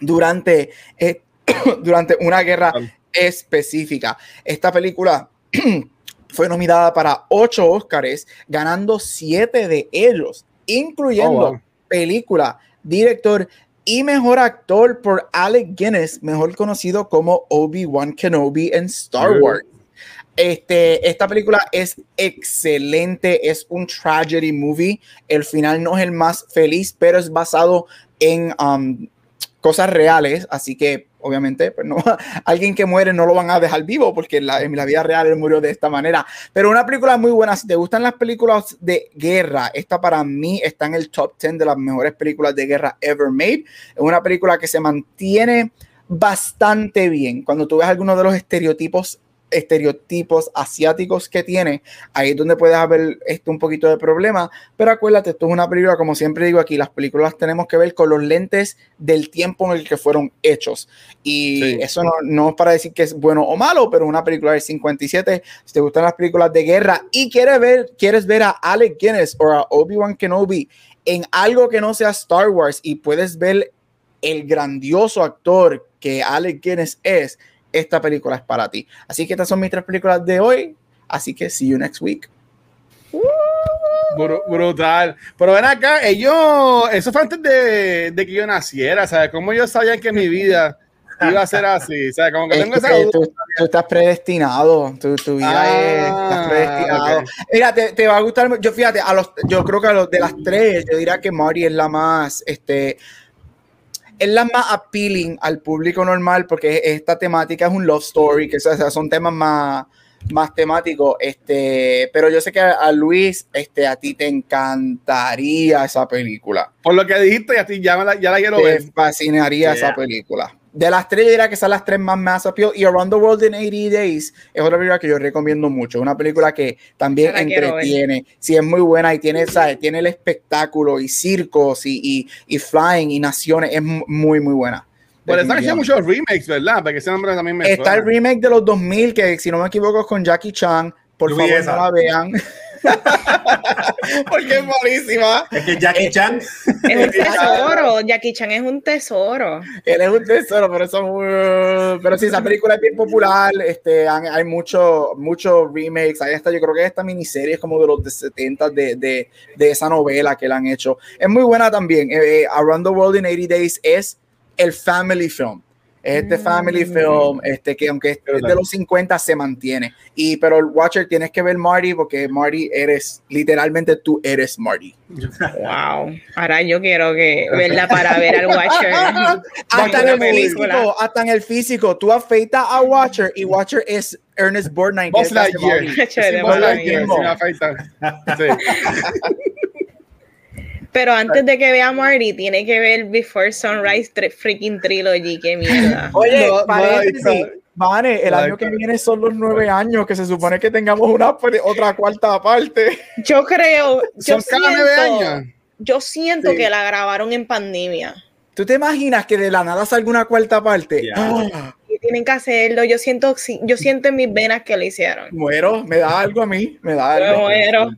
durante, eh, durante una guerra específica. Esta película fue nominada para ocho Oscars, ganando siete de ellos, incluyendo oh, película, director y mejor actor por Alec Guinness, mejor conocido como Obi-Wan Kenobi en Star Wars. Este, esta película es excelente, es un tragedy movie. El final no es el más feliz, pero es basado en um, cosas reales, así que obviamente, pues no, alguien que muere no lo van a dejar vivo porque en la, vida real él murió de esta manera. Pero una película muy buena, si te gustan las películas de guerra, esta para mí está en el top 10 de las mejores películas de guerra ever made. Es una película que se mantiene bastante bien. Cuando tú ves algunos de los estereotipos estereotipos asiáticos que tiene, ahí es donde puedes haber esto un poquito de problema, pero acuérdate, esto es una película, como siempre digo aquí, las películas tenemos que ver con los lentes del tiempo en el que fueron hechos, y sí. eso no, no, es para decir que es bueno o malo, pero una película del 57, si te gustan las películas de guerra y quieres ver, quieres ver a Alec Guinness o a Obi-Wan Kenobi en algo que no sea Star Wars y puedes ver el grandioso actor que Alec Guinness es, esta película es para ti. Así que estas son mis tres películas de hoy. Así que see you next week. Br brutal. Pero ven acá, ellos, eso fue antes de, de que yo naciera, ¿sabes? ¿Cómo ellos sabían que mi vida iba a ser así? ¿Sabes? Como que tengo esa tú, tú, estás predestinado, tu, tu vida Ah, es, estás predestinado. ok. Mira, te, te, va a gustar, yo fíjate, a los, yo creo que a los de las tres, yo diría que Marty es la más, este, es la más appealing al público normal porque esta temática es un love story, que o sea, son temas más, más temáticos, este, pero yo sé que a, a Luis, este, a ti te encantaría esa película. Por lo que dijiste, ya, ya, me la, ya la quiero Te ver. fascinaría Yeah. esa película. De las tres, yo diría que son las tres más más appeal. Y Around the World in 80 Days es otra película que yo recomiendo mucho. Una película que también entretiene. Sí, es muy buena y tiene, ¿sabes? tiene el espectáculo y circos y, y, y flying y naciones. Es mu- muy, muy buena. Por eso que hay Definitivamente. muchos remakes, ¿verdad? Porque ese nombre también me Está el suena. remake de los 2000, que si no me equivoco es con Jackie Chan. Por vi favor, esa. no la vean. Porque es buenísima. Es que Jackie Chan. Es un tesoro. Jackie Chan es un tesoro. Él es un tesoro, pero eso muy- Pero sí, esa película es bien popular. Este, hay muchos mucho remakes. Hay esta, yo creo que esta miniserie es como de los de 70 de, de, de esa novela que la han hecho. Es muy buena también. Eh, eh, Around the World in 80 Days es el family film. Es este family film, este que aunque es de los 50 se mantiene. Y pero el Watcher tienes que ver Marty porque Marty eres literalmente tú eres Marty. Wow. Ahora yo quiero que verla para ver al Watcher. hasta en el película. físico, hasta en el físico, tú afeitas a Watcher y Watcher es Ernest Borgnine. Buzz Lightyear. Buzz Lightyear. Sí. Pero antes de que vea Marty, tiene que ver Before Sunrise tri- freaking trilogy. Qué mierda. Oye, No, no, paréntesis, no. Vane, el año que viene son los nueve años, que se supone que tengamos una otra cuarta parte. Yo creo. Yo Son cada nueve siento, años. yo siento Sí. que la grabaron en pandemia. ¿Tú te imaginas que de la nada salga una cuarta parte? Ah, Y tienen que hacerlo. Yo siento, sí, yo siento en mis venas que lo hicieron. muero, me da algo a mí, me da Me algo. muero.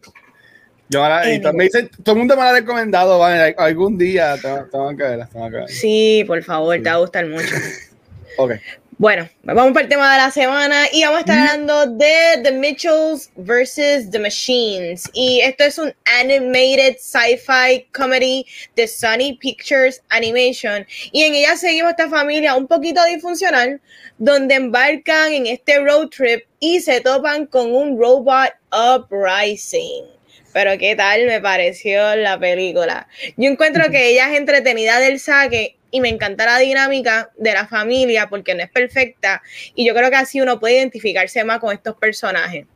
Yo ahora, y me dicen, todo el mundo me la ha recomendado, vale, algún día tengo, tengo que verla, tengo que verla. Sí, por favor, te va a gustar mucho. Ok. Bueno, vamos para el tema de la semana y vamos a estar hablando de The Mitchells vs. The Machines. Y esto es un animated sci-fi comedy de Sony Pictures Animation. Y en ella seguimos esta familia un poquito disfuncional, donde embarcan en este road trip y se topan con un robot uprising. Pero qué tal me pareció la película. Yo encuentro que ella es entretenida del saque y me encanta la dinámica de la familia porque no es perfecta y yo creo que así uno puede identificarse más con estos personajes.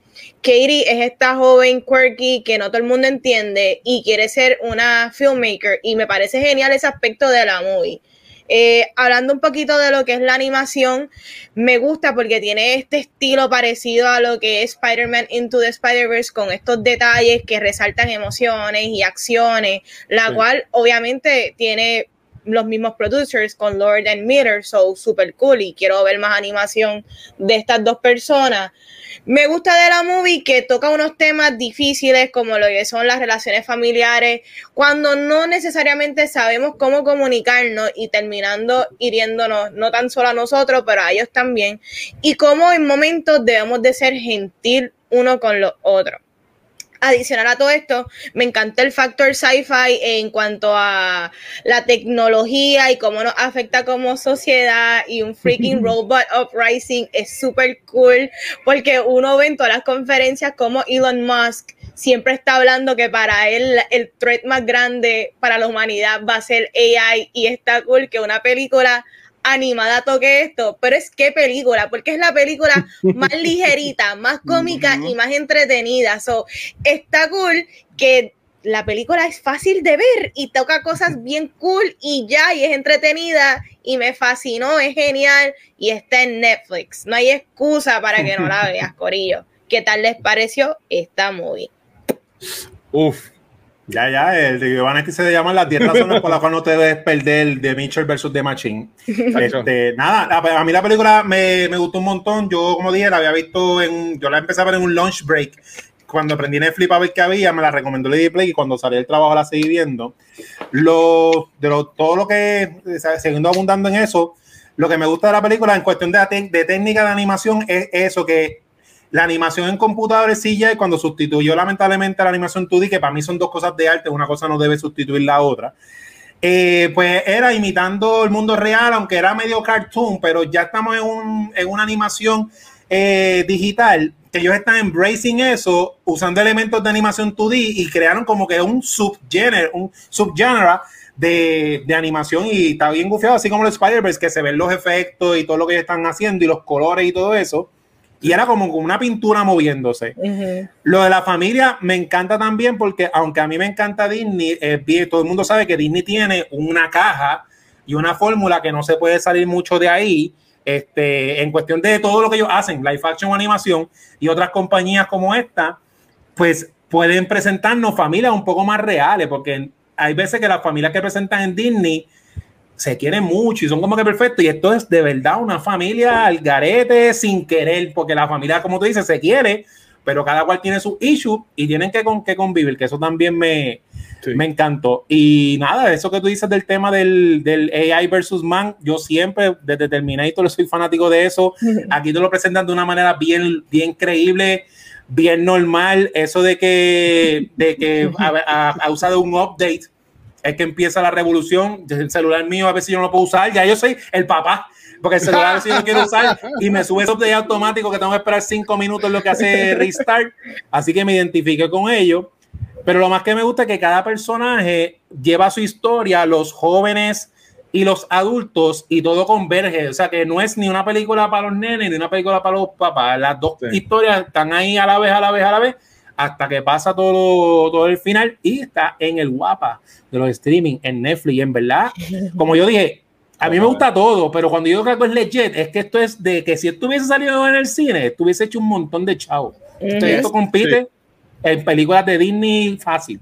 Katie es esta joven quirky que no todo el mundo entiende y quiere ser una filmmaker y me parece genial ese aspecto de la movie. Eh, hablando un poquito de lo que es la animación, me gusta porque tiene este estilo parecido a lo que es Spider-Man Into the Spider-Verse con estos detalles que resaltan emociones y acciones, la Sí. cual obviamente tiene los mismos producers con Lord and Miller, so super cool y quiero ver más animación de estas dos personas. Me gusta de la movie que toca unos temas difíciles como lo que son las relaciones familiares, cuando no necesariamente sabemos cómo comunicarnos y terminando hiriéndonos no tan solo a nosotros, pero a ellos también, y cómo en momentos debemos de ser gentil uno con los otros. Adicional a todo esto, me encanta el factor sci-fi en cuanto a la tecnología y cómo nos afecta como sociedad y un freaking robot uprising es súper cool porque uno ve en todas las conferencias como Elon Musk siempre está hablando que para él el threat más grande para la humanidad va a ser AI y está cool que una película animada toque esto, pero es qué película, porque es la película más ligerita, más cómica y más entretenida. So, está cool que la película es fácil de ver y toca cosas bien cool y ya, y es entretenida y me fascinó, es genial y está en Netflix. No hay excusa para que no la veas, Corillo. ¿Qué tal les pareció esta movie? Uf, ya, ya, el de Giovanni se llama las 10 razones por las cuales no te debes perder de Mitchell versus The Machine. Este, nada, a mí la película me, me, gustó un montón. Yo, como dije, la había visto en. Yo la empecé a ver en un lunch break. Cuando aprendí Netflix a ver qué había, me la recomendó Lady Play y cuando salí del trabajo la seguí viendo. Lo, de lo, todo lo que, siguiendo abundando en eso, lo que me gusta de la película en cuestión de, de técnica de animación es eso, que la animación en computadores sí ya cuando sustituyó lamentablemente la animación 2D, que para mí son dos cosas de arte, una cosa no debe sustituir la otra. Eh, pues era imitando el mundo real, aunque era medio cartoon, pero ya estamos en, un, en una animación eh, digital, que ellos están embracing eso, usando elementos de animación 2D y crearon como que un subgénero, un subgénero de, de, animación y está bien gufiado, así como los Spider-Verse, que se ven los efectos y todo lo que ellos están haciendo y los colores y todo eso y era como una pintura moviéndose. Lo de la familia me encanta también porque aunque a mí me encanta Disney, eh, todo el mundo sabe que Disney tiene una caja y una fórmula que no se puede salir mucho de ahí. Este, en cuestión de todo lo que ellos hacen, live action, animación y otras compañías como esta, pues pueden presentarnos familias un poco más reales, porque hay veces que las familias que presentan en Disney se quieren mucho y son como que perfectos. Y esto es de verdad una familia al garete sin querer, porque la familia, como tú dices, se quiere, pero cada cual tiene su issue y tienen que, con, que convivir, que eso también me, me encantó. Y nada, eso que tú dices del tema del, del AI versus man, yo siempre desde Terminator soy fanático de eso. Aquí te lo presentan de una manera bien, bien creíble bien normal, eso de que, de que ha, ha usado un update es que empieza la revolución. El celular mío a veces yo no lo puedo usar, ya yo soy el papá, porque el celular a veces yo no quiero usar y me sube de automático que tengo que esperar cinco minutos lo que hace restart, así que me identifique con ello. Pero lo más que me gusta es que cada personaje lleva su historia, los jóvenes y los adultos, y todo converge. O sea, que no es ni una película para los nenes ni una película para los papás. Las dos historias están ahí a la vez, a la vez, a la vez, hasta que pasa todo, todo el final y está en el guapa de los streaming, en Netflix. en verdad, como yo dije, a mí me gusta todo, pero cuando yo creo que es legit, es que esto es de que si esto hubiese salido en el cine, estuviese hecho un montón de chavos. Esto compite en películas de Disney fácil.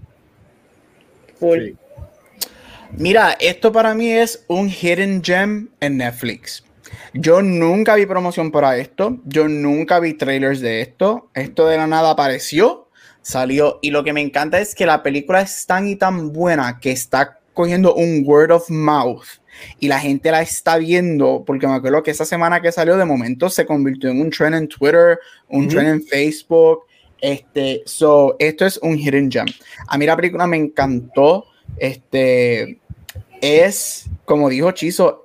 Mira, esto para mí es un hidden gem en Netflix. Yo nunca vi promoción para esto, yo nunca vi trailers de esto. Esto de la nada apareció salió. Y lo que me encanta es que la película es tan y tan buena que está cogiendo un word of mouth y la gente la está viendo, porque me acuerdo que esa semana que salió de momento se convirtió en un trend en Twitter, un trend en Facebook. Este, so, esto es un hidden gem. A mí la película me encantó. Este es, como dijo Chizo,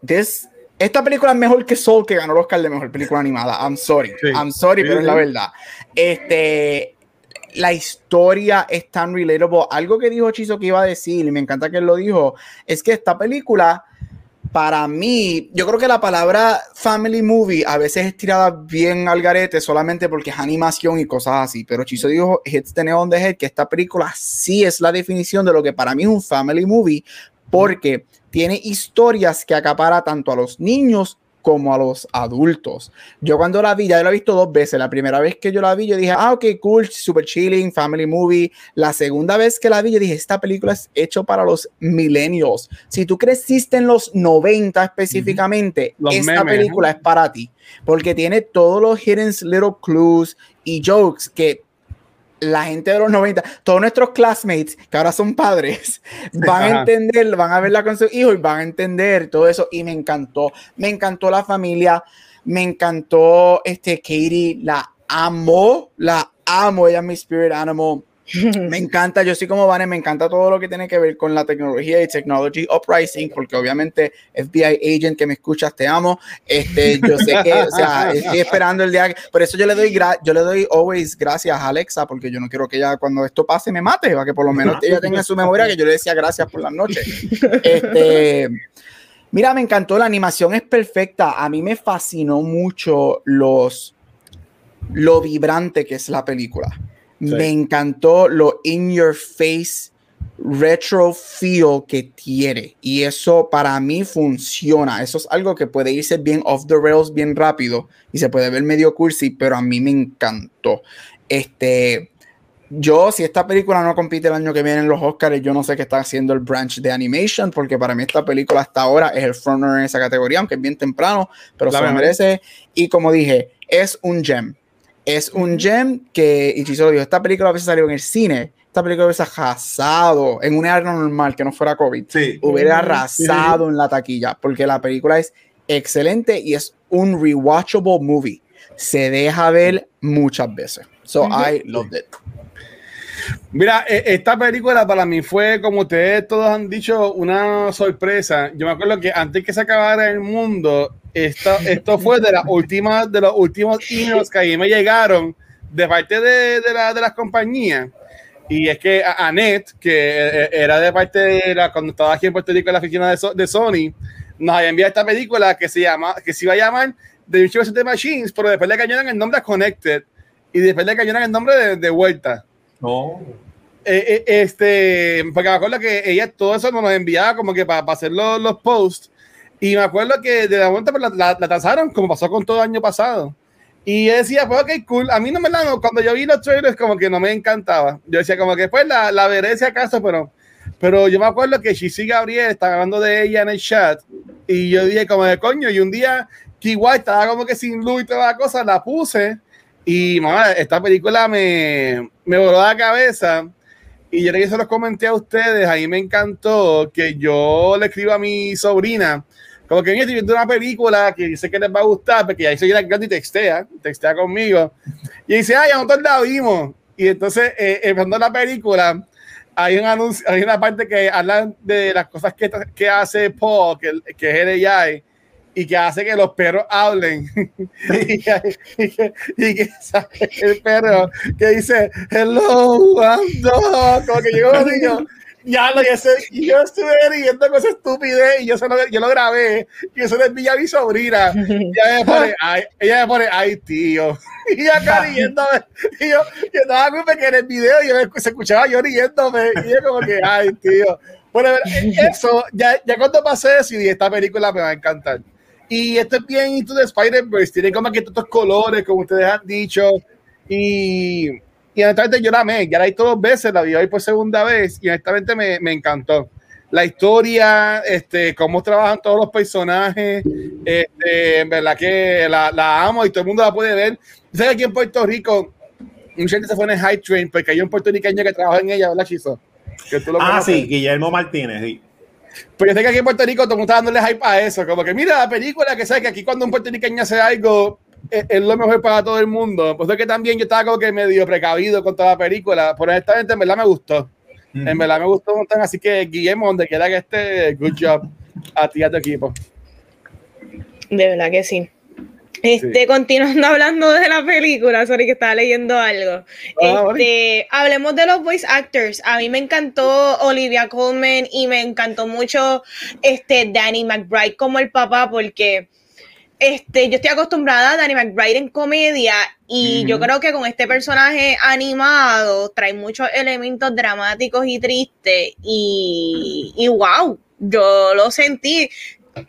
esta película es mejor que Soul, que ganó el Oscar de mejor película animada. I'm sorry, I'm sorry, pero es la verdad. Este, la historia es tan relatable. Algo que dijo Chizo que iba a decir, y me encanta que él lo dijo, es que esta película, para mí, yo creo que la palabra family movie a veces es tirada bien al garete solamente porque es animación y cosas así. Pero Chizo dijo, hits the on the que esta película sí es la definición de lo que para mí es un family movie, porque tiene historias que acapara tanto a los niños como a los adultos. Yo cuando la vi, ya la he visto dos veces. La primera vez que yo la vi, yo dije, ah, ok, cool, super chilling, family movie. La segunda vez que la vi, yo dije, esta película es hecho para los millennials. Si tú creciste en los 90 específicamente, esta película es para ti. Porque tiene todos los hidden little clues y jokes que la gente de los 90, todos nuestros classmates, que ahora son padres, van a entender, van a verla con sus hijos y van a entender todo eso. Y me encantó, me encantó la familia, me encantó este Katie, la amo, la amo, ella es mi spirit animal. Me encanta, yo soy como Vane, me encanta todo lo que tiene que ver con la tecnología y technology uprising, porque obviamente FBI agent que me escuchas, te amo. Este, yo sé que, o sea, estoy esperando el día, por eso yo le doy yo le doy always gracias a Alexa, porque yo no quiero que ella cuando esto pase me mate, para que por lo menos ella tenga su memoria que yo le decía gracias por las noches. Este, mira, me encantó, la animación es perfecta. A mí me fascinó mucho los lo vibrante que es la película. Me encantó lo in your face retro feel que tiene y eso para mí funciona. Eso es algo que puede irse bien off the rails bien rápido y se puede ver medio cursi, pero a mí me encantó. Este, yo, si esta película no compite el año que viene en los Oscars, yo no sé qué está haciendo el branch de animation, porque para mí esta película hasta ahora es el frontrunner en esa categoría, aunque es bien temprano, pero se lo merece. Y como dije, es un gem. Es un gem que, y lo dijo, esta película a veces salió en el cine, esta película hubiese arrasado en un era normal que no fuera COVID, hubiera arrasado en la taquilla, porque la película es excelente y es un rewatchable movie. Se deja ver muchas veces. So I loved it. Mira, e, esta película para mí fue, como ustedes todos han dicho, una sorpresa. Yo me acuerdo que antes que se acabara el mundo, esto, esto fue de las últimas, de los últimos emails que ahí me llegaron de parte de, de, la, de las compañías. Y es que Annette, que e, e, era de parte de la, cuando estaba aquí en Puerto Rico en la oficina de, Sony, nos había enviado esta película que se llama, que se iba a llamar The Universe of Machines, pero después le cayeron el nombre a Connected y después le cayeron el nombre de, de Vuelta. No. Eh, eh, este, porque me acuerdo que ella todo eso nos enviaba como que para, hacer los, los, posts. Y me acuerdo que de la vuelta pues, la, la, tasaron, como pasó con todo el año pasado. Y yo decía, pues ok, cool. A mí no me la, no, cuando yo vi los trailers, como que no me encantaba. Yo decía, como que pues la, la veré si acaso, pero, pero yo me acuerdo que Shishi Gabriel estaba hablando de ella en el chat. Y yo dije, como de coño, y un día que igual estaba como que sin luz y toda la cosa, la puse y mamá, esta película me, me voló la cabeza. Y yo le se los comenté a ustedes, ahí me encantó que yo le escribo a mi sobrina, como que estoy viendo una película que dice que les va a gustar, porque ahí soy la grande y textea, textea conmigo. Y dice, ay, nosotros la vimos. Y entonces, eh, empezando la película, hay un anuncio, hay una parte que habla de las cosas que, que hace Paul, que, que es el AI y que hace que los perros hablen. y, que, y, que, y el perro que dice, hello, ando, como que llegó un niño. Ya lo y yo estuve riendo con esa estupidez y yo, lo, yo lo grabé y eso le envía a mi sobrina. Y ella me pone, ay, ella me pone, ay, tío. Y acá riéndome. Y yo, yo estaba muy pequeño en el video y yo se escuchaba yo riéndome. Y yo como que, ay, tío. Bueno, eso, ya, ya cuando pasé decidí, esta película me va a encantar. Y esto es bien Into the Spider-Verse, tiene como que estos colores, como ustedes han dicho. Y, y honestamente yo la amé, ya la visto dos veces, la vi hoy por segunda vez y honestamente me, me encantó. La historia, este, cómo trabajan todos los personajes, este, en verdad que la, la amo y todo el mundo la puede ver. ¿Sabes que aquí en Puerto Rico, mucha gente se fue en el High Train porque hay un puertorriqueño que trabaja en ella, ¿verdad, Chizo? ah, sí, Guillermo Martínez, sí. Pero yo sé que aquí en Puerto Rico todo el mundo está dándole hype a eso. Como que mira la película, que sabe que aquí cuando un puertorriqueño hace algo es, lo mejor para todo el mundo. Pues es que también yo estaba como que medio precavido con toda la película. Pero honestamente, en verdad me gustó. En verdad me gustó un montón. Así que, Guillermo, donde quiera que esté, good job a ti y a tu equipo. De verdad que sí. Este, continuando hablando de la película, sorry que estaba leyendo algo. Ah, este, hablemos de los voice actors. A mí me encantó Olivia Colman y me encantó mucho este Danny McBride como el papá porque este, yo estoy acostumbrada a Danny McBride en comedia y yo creo que con este personaje animado trae muchos elementos dramáticos y tristes y, y wow, yo lo sentí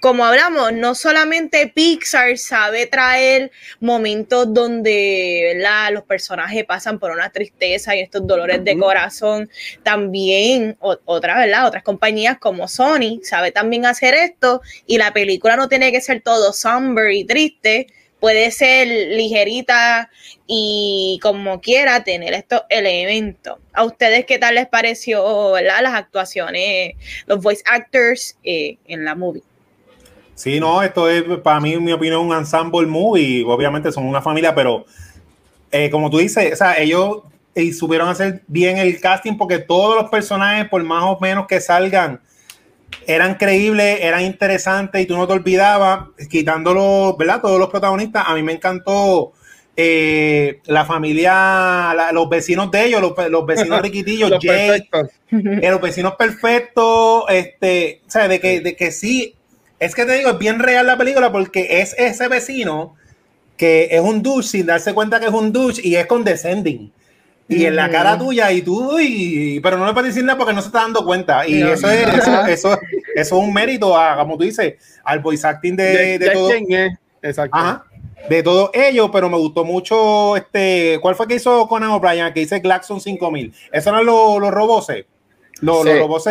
como hablamos, no solamente Pixar sabe traer momentos donde los personajes pasan por una tristeza y estos dolores de corazón, también otras, ¿verdad? Otras compañías como Sony sabe también hacer esto y la película no tiene que ser todo somber y triste, puede ser ligerita y como quiera tener estos elementos. ¿A ustedes qué tal les pareció las actuaciones, los voice actors eh, en la movie? Sí, no, esto es para mí, en mi opinión, un ensemble movie. Obviamente son una familia, pero eh, como tú dices, o sea, ellos y supieron hacer bien el casting porque todos los personajes, por más o menos que salgan, eran creíbles, eran interesantes y tú no te olvidabas, quitándolo, ¿verdad? Todos los protagonistas. A mí me encantó eh, la familia, los vecinos de ellos, los, vecinos riquitillos, los, Jay, eh, los vecinos perfectos, este, o sea, de que, de que sí, es que te digo, es bien real la película porque es ese vecino que es un douche sin darse cuenta que es un douche y es condescending. Y en la cara tuya y tú, y, pero no le puedes decir nada porque no se está dando cuenta. Y eso, es, eso, eso, es un mérito, a, como tú dices, al voice acting de, de, todo. Exacto. de todo ello, pero me gustó mucho este. ¿Cuál fue que hizo Conan O'Brien? Que dice Glaxon 5000. ¿Eso eran los, los robots? Los, los robots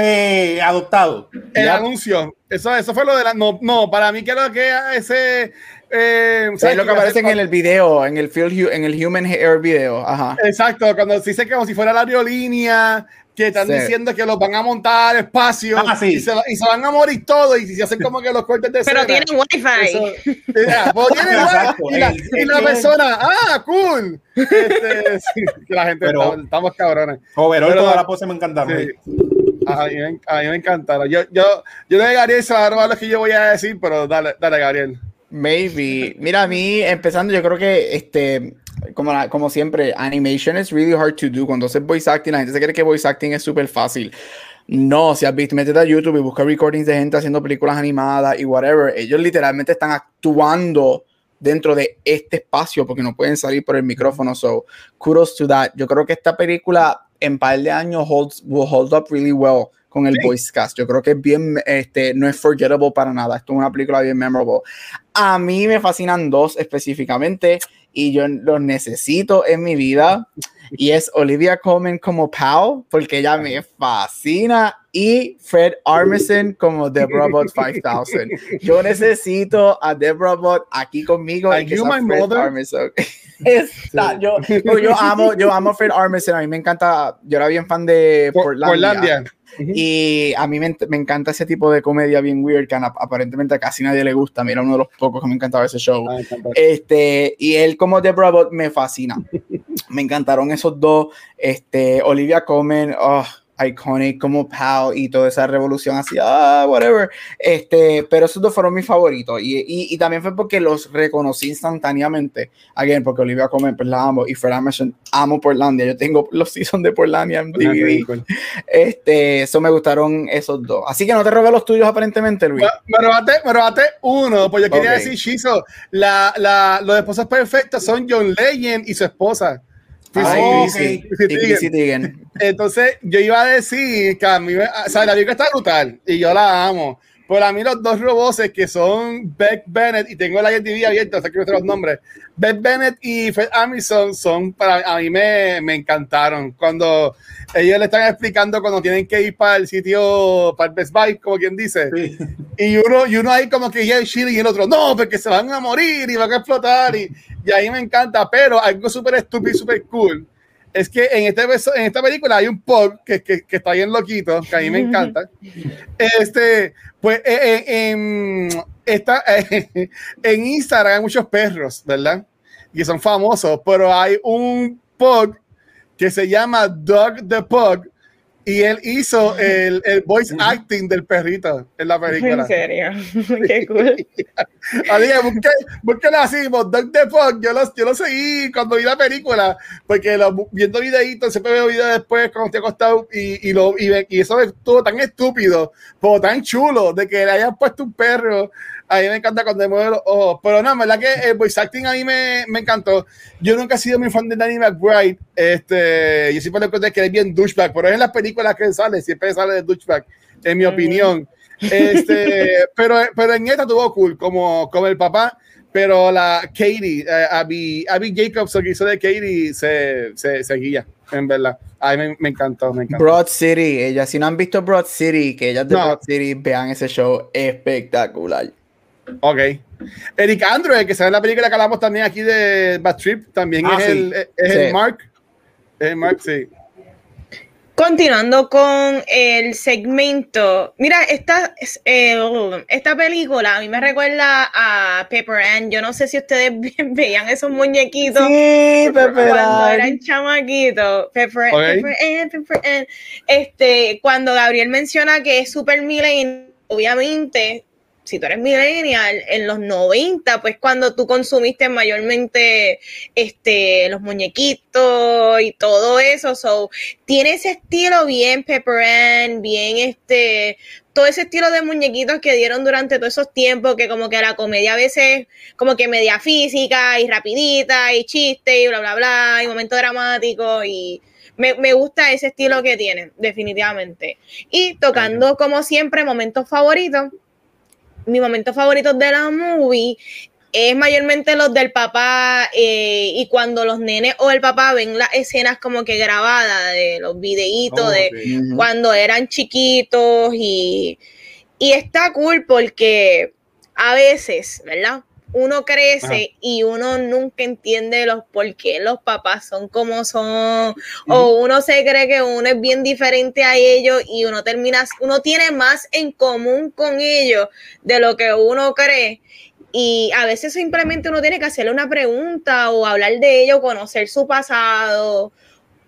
adoptados. El anuncio. Eso, eso fue lo de la. No, no para mí, que lo que ese eh, es lo que aparece en el video, en el, field, en el Human Hair video. Ajá. Exacto, cuando se dice como si fuera la aerolínea, que están diciendo que los van a montar espacio ah, y, se, y, se, van a morir todos y se hacen como que los cortes de Pero tienen wifi. Pues y, la, y la persona, ah, cool. Este, que la gente, estamos, cabrones. Overall, toda la pose me encantaron. A mí, a mí, me encantaron. Yo, yo, yo le Gabriel se va a lo que yo voy a decir, pero dale, dale, Gabriel. Maybe. Mira, a mí, empezando, yo creo que este, como, como siempre, animation is really hard to do. Cuando haces voice acting, la gente se cree que voice acting es súper fácil. No, si has visto, métete a YouTube y busca recordings de gente haciendo películas animadas y whatever. Ellos literalmente están actuando dentro de este espacio porque no pueden salir por el micrófono. So, kudos to that. Yo creo que esta película en par de años holds, will hold up really well con el voice cast. Yo creo que es bien, este, no es forgettable para nada. Esto es una película bien memorable. A mí me fascinan dos específicamente y yo los necesito en mi vida. Y es Olivia Colman como Pau, porque ella me fascina, y Fred Armisen como The Robot 5000. Yo necesito a The Robot aquí conmigo. que you my Fred Armisen. yo, yo, amo, yo amo Fred Armisen. A mí me encanta. Yo era bien fan de Portlandia. Y a mí me, me, encanta ese tipo de comedia bien weird que aparentemente a casi nadie le gusta. Mira, uno de los pocos que me encantaba ese show. Ah, este, y él como The Bravo me fascina. me encantaron esos dos. Este, Olivia Comen, oh, iconic como Pal y toda esa revolución así, ah, whatever. Este, pero esos dos fueron mis favoritos y, y, y también fue porque los reconocí instantáneamente. Again, porque Olivia Comen, pues la amo y Fred Armisen, amo Portlandia. Yo tengo los seasons de Portlandia en DVD. Este, eso me gustaron esos dos. Así que no te robé los tuyos aparentemente, Luis. Me robaste, me robaste uno, pues yo quería decir, Shizo, la, la, los esposos perfectos son John Legend y su esposa. Entonces, yo iba a decir que a mí, o sea, la película está brutal y yo la amo. Pero a mí los dos robots que son Beck Bennett, y tengo la IMDb abierta, sea que no los nombres, Beck Bennett y Fred Armisen son, para a mí me, me, encantaron. Cuando ellos le están explicando cuando tienen que ir para el sitio, para el Best Buy, como quien dice, y, uno, y uno ahí como que ya el Chile y el otro, no, porque se van a morir y van a explotar, y, y ahí me encanta, pero algo súper estúpido y súper cool es que en, este, en esta película hay un pop que, que, que, está bien loquito, que a mí me encanta. Este, pues eh, eh, en, esta, en Instagram hay muchos perros, ¿verdad? Y son famosos, pero hay un pug que se llama Dog the Pug y él hizo el, el, voice acting del perrito en la película. ¿En serio? Qué cool. busqué, búsquelo así, Dog the Pug. Yo lo, yo lo seguí cuando vi la película, porque lo, viendo videitos, siempre veo videos después cuando estoy acostado y, y, lo, y, y eso estuvo tan estúpido, pero tan chulo, de que le hayan puesto un perro a mí me encanta cuando mueve los ojos. Pero no, verdad que el voice acting a mí me, me, encantó. Yo nunca he sido muy fan de Danny McBride. Este, yo siempre le encontré que es bien douchebag, pero en las películas que sale, siempre sale de douchebag, en mi opinión. Este, pero, pero en esta tuvo cool, como, como el papá. Pero la Katie, uh, Abby, Abby Jacobs, que hizo de Katie, se, se, seguía, en verdad. A mí me, me, encantó, me encantó. Broad City, ella, si no han visto Broad City, que ellas de Broad City vean ese show espectacular. Ok. Eric Andrew, el que sale en la película que hablamos también aquí de Bad Trip, también ah, es, el, es el Mark. Es el Mark, sí. Continuando con el segmento, mira, esta, eh, esta película a mí me recuerda a Pepper Ann. Yo no sé si ustedes veían esos muñequitos Sí, Pepper cuando Ann. eran chamaquitos. Pepper, Ok. Pepper Ann, Pepper Ann. Este, cuando Gabriel menciona que es super millennial, obviamente, si tú eres millennial, en los 90, pues cuando tú consumiste mayormente este, los muñequitos y todo eso, so, tiene ese estilo bien Pepper Ann, bien este, todo ese estilo de muñequitos que dieron durante todos esos tiempos, que como que la comedia a veces como que media física y rapidita y chiste y bla, bla, bla, y momento dramático y me, me gusta ese estilo que tienen, definitivamente. Y tocando como siempre momentos favoritos, mi momento favorito de la movie es mayormente los del papá eh, y cuando los nenes o el papá ven las escenas como que grabadas de los videitos Oh, de sí. Cuando eran chiquitos y, y está cool porque a veces, ¿verdad? Uno crece Ajá. y uno nunca entiende los por qué los papás son como son o uno se cree que uno es bien diferente a ellos y uno termina, uno tiene más en común con ellos de lo que uno cree. Y a veces simplemente uno tiene que hacerle una pregunta o hablar de ello, conocer su pasado.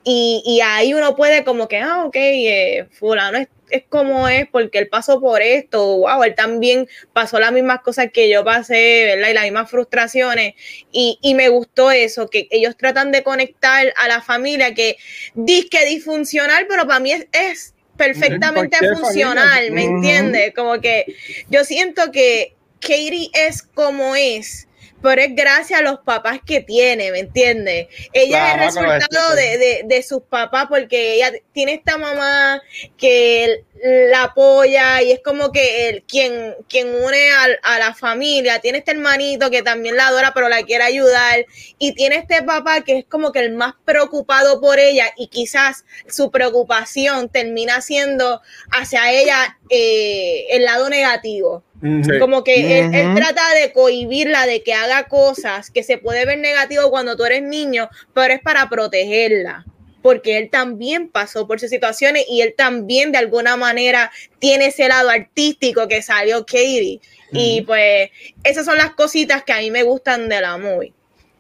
Y, y ahí uno puede como que, ah, ok, eh, fulano es, es como es porque él pasó por esto, wow, él también pasó las mismas cosas que yo pasé, ¿verdad? Y las mismas frustraciones. Y, y me gustó eso, que ellos tratan de conectar a la familia que disque disfuncional, pero para mí es, es perfectamente funcional, familia. ¿me Ujú. entiendes? Como que yo siento que Katie es como es, pero es gracias a los papás que tiene, ¿me entiendes? Ella La es el resultado de, de- de sus papás porque ella tiene esta mamá que la apoya y es como que el, quien, quien une al- a, la familia, tiene este hermanito que también la adora pero la quiere ayudar y tiene este papá que es como que el más preocupado por ella y quizás su preocupación termina siendo hacia ella eh, el lado negativo. Sí. Como que él, él Ujú. trata de cohibirla de que haga cosas que se puede ver negativo cuando tú eres niño, pero es para protegerla. Porque él también pasó por esas situaciones y él también de alguna manera tiene ese lado artístico que salió Katie. Y pues esas son las cositas que a mí me gustan de la movie.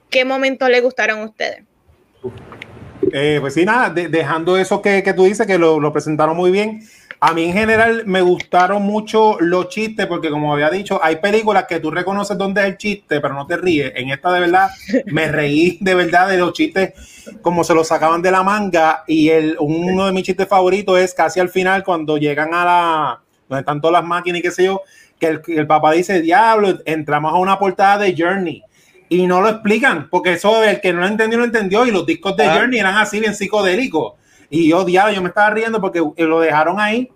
¿Qué momentos le gustaron a ustedes? Eh, pues sí, nada, de- dejando eso que, que tú dices, que lo, lo presentaron muy bien. A mí en general me gustaron mucho los chistes, porque como había dicho, hay películas que tú reconoces dónde es el chiste, pero no te ríes. En esta de verdad me reí de verdad de los chistes como se los sacaban de la manga. Y el, uno de mis chistes favoritos es casi al final cuando llegan a la, donde están todas las máquinas y qué sé yo, que el, papá dice, diablo, entramos a una portada de Journey. Y no lo explican, porque eso el que no lo entendió, lo entendió. Y los discos de Ah. Journey eran así bien psicodélicos. Y yo, diablo, yo me estaba riendo porque lo dejaron ahí.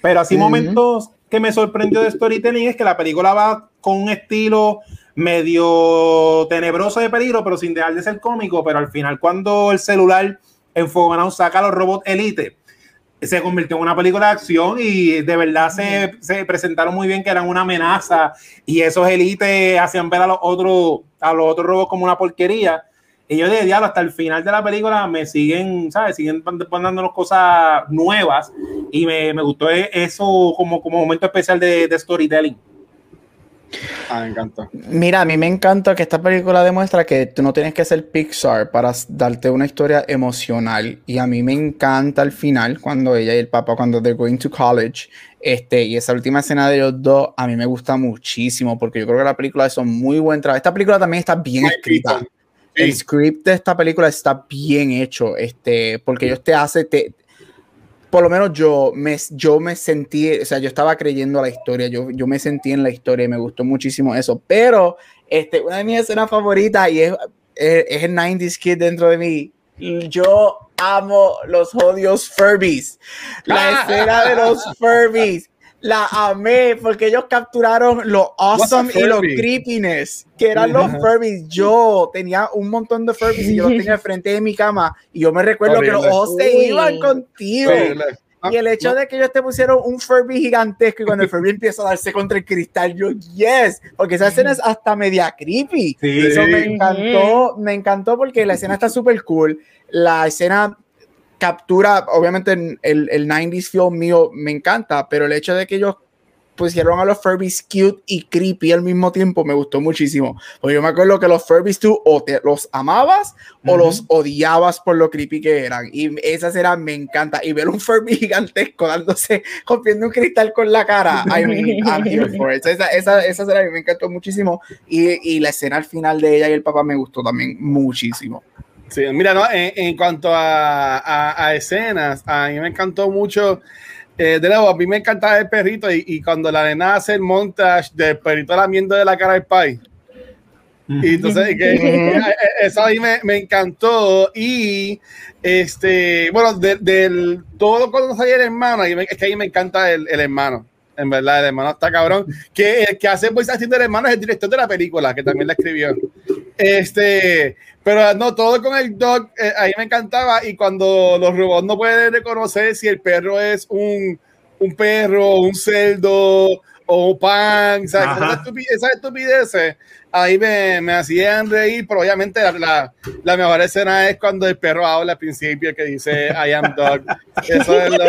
Pero así momentos que me sorprendió de storytelling es que la película va con un estilo medio tenebroso de peligro, pero sin dejar de ser cómico. Pero al final, cuando el celular enfogonado saca a los robots Elite, se convirtió en una película de acción y de verdad se, se presentaron muy bien que eran una amenaza y esos élites hacían ver a los otros a los otros robots como una porquería. Y yo de diablo, hasta el final de la película me siguen, ¿sabes? Siguen dándonos cosas nuevas y me, me gustó eso como, como momento especial de, de storytelling. Ah, me encanta. Mira, a mí me encanta que esta película demuestra que tú no tienes que ser Pixar para darte una historia emocional. Y a mí me encanta al final, cuando ella y el papá, cuando they're going to college, este, y esa última escena de ellos dos, a mí me gusta muchísimo, porque yo creo que la película hizo muy buen trabajo. Esta película también está bien escrita. El script de esta película está bien hecho, este, porque ellos te hace, te, por lo menos yo me, yo me sentí, o sea, yo estaba creyendo la historia, yo, yo me sentí en la historia y me gustó muchísimo eso, pero este, una de mis escenas favoritas y es, es, es el 90s Kid dentro de mí, yo amo los odios Furbies, la escena de los Furbies. La amé porque ellos capturaron lo awesome y lo creepiness que eran los Furbies. Yo tenía un montón de Furbies y yo los tenía al frente de mi cama y yo me recuerdo que los ojos se iban contigo. Y el hecho de que ellos te pusieron un Furby gigantesco y cuando el Furby empieza a darse contra el cristal, yo, yes, porque esa escena es hasta media creepy. Sí. Eso me encantó, me encantó porque la escena está súper cool. La escena, captura, obviamente el, el 90s film mío me encanta, pero el hecho de que ellos pusieron a los Furbies cute y creepy al mismo tiempo me gustó muchísimo. Porque yo me acuerdo que los Furbies tú o te los amabas o los odiabas por lo creepy que eran. Y esas eran, me encanta. Y ver un Furby gigantesco dándose, rompiendo un cristal con la cara. I mean, I'm here for it. Esa, esa, esa escena me encantó muchísimo. Y, y la escena al final de ella y el papá me gustó también muchísimo. Sí, mira, no, en, en cuanto a, a, a, escenas, a mí me encantó mucho. Eh, de nuevo, a mí me encantaba el perrito y, y, cuando la nena hace el montage del perrito lamiendo de la cara del pai. Y entonces, que, eh, eso a mí me, me, encantó. Y este, bueno, del de, todo cuando salió el hermano, es que a mí me encanta el, el hermano en verdad, el hermano está cabrón. Que el que hace voice acting del hermano es el director de la película, que también la escribió. Este, pero no, todo con el dog, eh, ahí me encantaba. Y cuando los robots no pueden reconocer si el perro es un, un perro, un cerdo o pan, ¿sabes? Esa estupidez, esa estupidez ahí me, me hacían reír, pero obviamente la, la, la, mejor escena es cuando el perro habla al principio que dice I am dog. Eso es lo,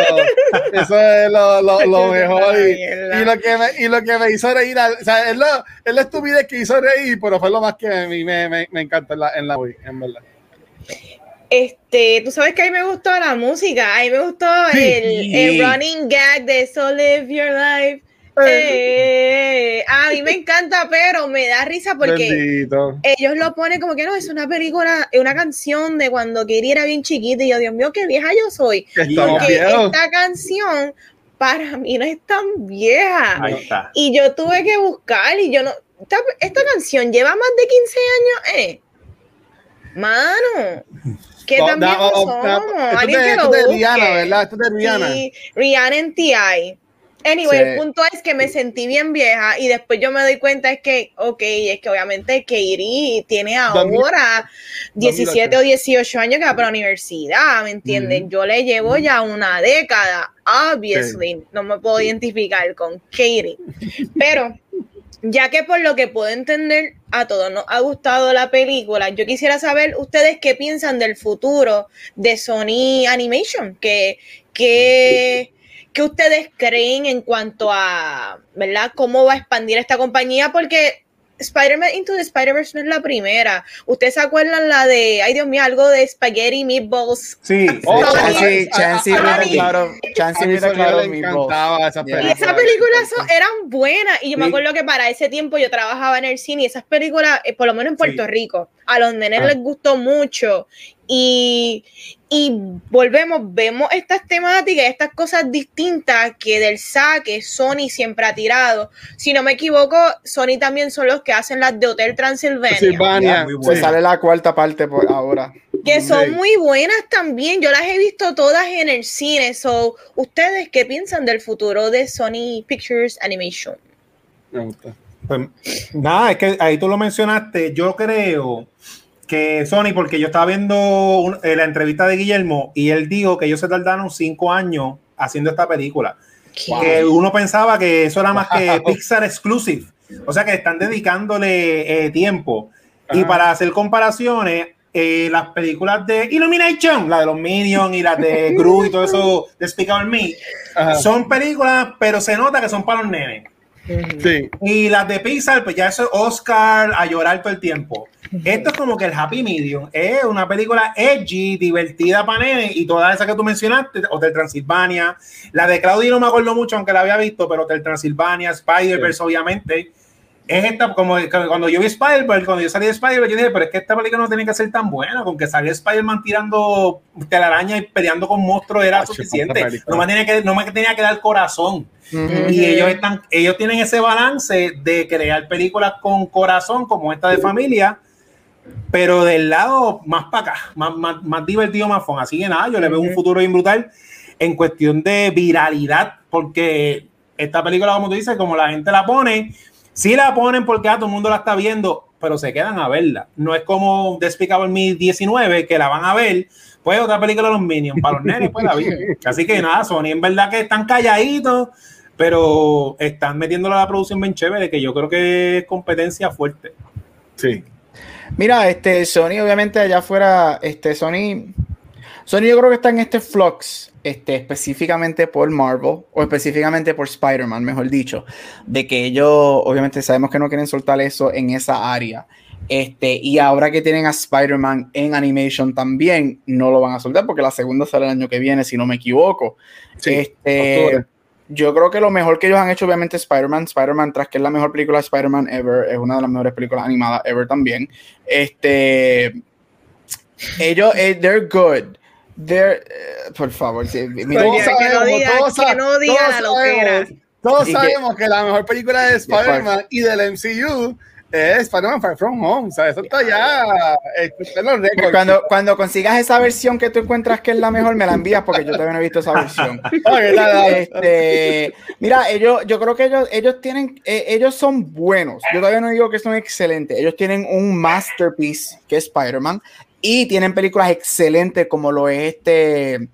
eso es lo, lo, lo mejor. Y, y, lo que me, y lo que me hizo reír, o sea, es, lo, es la estupidez que hizo reír, pero fue lo más que a mí me, me, me encanta en la, en la en verdad. Este, tú sabes que a mí me gustó la música, a mí me gustó el, el running gag de So Live Your Life. Eh, a mí me encanta, pero me da risa porque Bendito. ellos lo ponen como que no, es una película, es una canción de cuando Katie era bien chiquita y yo, Dios mío, qué vieja yo soy. Porque esta canción para mí no es tan vieja. Y yo tuve que buscar y yo no, esta, esta canción lleva más de 15 años, eh. Mano. ¿Qué no, también no, somos? Esto de, esto de Rihanna, ¿verdad? Esto de Rihanna. Sí, Rihanna en T.I. Anyway, sí. el punto es que me sentí bien vieja y después yo me doy cuenta es que, ok, es que obviamente Katie tiene ahora 17 o 18 años que va para la universidad, ¿me entienden? Mm -hmm. Yo le llevo ya una década, obviously, sí. no me puedo identificar con Katie, pero ya que por lo que puedo entender a todos nos ha gustado la película, yo quisiera saber ustedes qué piensan del futuro de Sony Animation, que... que ¿Qué ustedes creen en cuanto a, ¿verdad? ¿Cómo va a expandir esta compañía? Porque Spider-Man Into the Spider-Verse no es la primera. ¿Ustedes se acuerdan la de, ay Dios mío, algo de Spaghetti Meatballs? Sí, oh, sí, Chansey claro, Chansey me claro me encantaba esa película. Y esas películas son, eran buenas y yo sí. me acuerdo que para ese tiempo yo trabajaba en el cine y esas películas, eh, por lo menos en Puerto sí. Rico, a los nenes ah. les gustó mucho y, y volvemos, vemos estas temáticas, estas cosas distintas que del saque Sony siempre ha tirado. Si no me equivoco, Sony también son los que hacen las de Hotel Transilvania. Transilvania. Se sale la cuarta parte por ahora. Que son muy buenas también. Yo las he visto todas en el cine. So, ¿Ustedes qué piensan del futuro de Sony Pictures Animation? Pues, nada, es que ahí tú lo mencionaste. Yo creo que Sony, porque yo estaba viendo un, eh, la entrevista de Guillermo y él dijo que ellos se tardaron cinco años haciendo esta película. Que uno pensaba que eso era más que Pixar Exclusive. O sea que están dedicándole eh, tiempo. Ajá. Y para hacer comparaciones, eh, las películas de Illumination, la de los Minions y las de Gru y todo eso de Speak Out Me, Ajá. son películas, pero se nota que son para los nenes. Sí. Y las de Pixar, pues ya eso es Oscar a llorar todo el tiempo. Esto es como que el Happy Medium. Es una película edgy, divertida para nene y todas esas que tú mencionaste, Hotel Transilvania. La de Claudia no me acuerdo mucho, aunque la había visto, pero Hotel Transilvania, Spider-Verse, sí. obviamente. Es esta, como cuando yo vi Spider-Man, cuando yo salí de Spider-Man, yo dije, pero es que esta película no tiene que ser tan buena, con que salió Spider-Man tirando telaraña y peleando con monstruos era suficiente. No me, tenía que, no me tenía que dar corazón. Uh -huh. Y ellos están, ellos tienen ese balance de crear películas con corazón, como esta de familia, pero del lado más para acá, más, más, más, divertido, más fun. Así que nada, yo le veo un futuro bien brutal en cuestión de viralidad, porque esta película, como tú dices, como la gente la pone, sí la ponen porque ah, todo el mundo la está viendo, pero se quedan a verla. No es como Despicable Me 19, que la van a ver, pues otra película de los Minions, para los nenes, pues la vi. Así que nada, Sony en verdad que están calladitos, pero están metiéndole a la producción bien chévere, que yo creo que es competencia fuerte. Sí. Mira, este Sony, obviamente allá afuera, este Sony, Sony yo creo que está en este flux, este, específicamente por Marvel, o específicamente por Spider-Man, mejor dicho, de que ellos, obviamente sabemos que no quieren soltar eso en esa área. Este, y ahora que tienen a Spider-Man en animation también, no lo van a soltar porque la segunda sale el año que viene, si no me equivoco. Sí, este, octubre. yo creo que lo mejor que ellos han hecho, obviamente, Spider-Man. Spider-Man, tras que es la mejor película de Spider-Man ever, es una de las mejores películas animadas ever también. Este, ellos, eh, they're good. They're, eh, por favor, sí, mira, Todos que no diga- todos que no diga todos la loquera. sabemos- Todos Y que- sabemos que la mejor película de Spider-Man y del MCU es Spider-Man Far From Home. O sea, eso está ya eh, los récords. cuando, cuando consigas esa versión que tú encuentras que es la mejor, me la envías porque yo todavía no he visto esa versión. Este, mira, ellos, yo creo que ellos, ellos tienen, eh, ellos son buenos. Yo todavía no digo que son excelentes. Ellos tienen un masterpiece que es Spider-Man y tienen películas excelentes como lo es este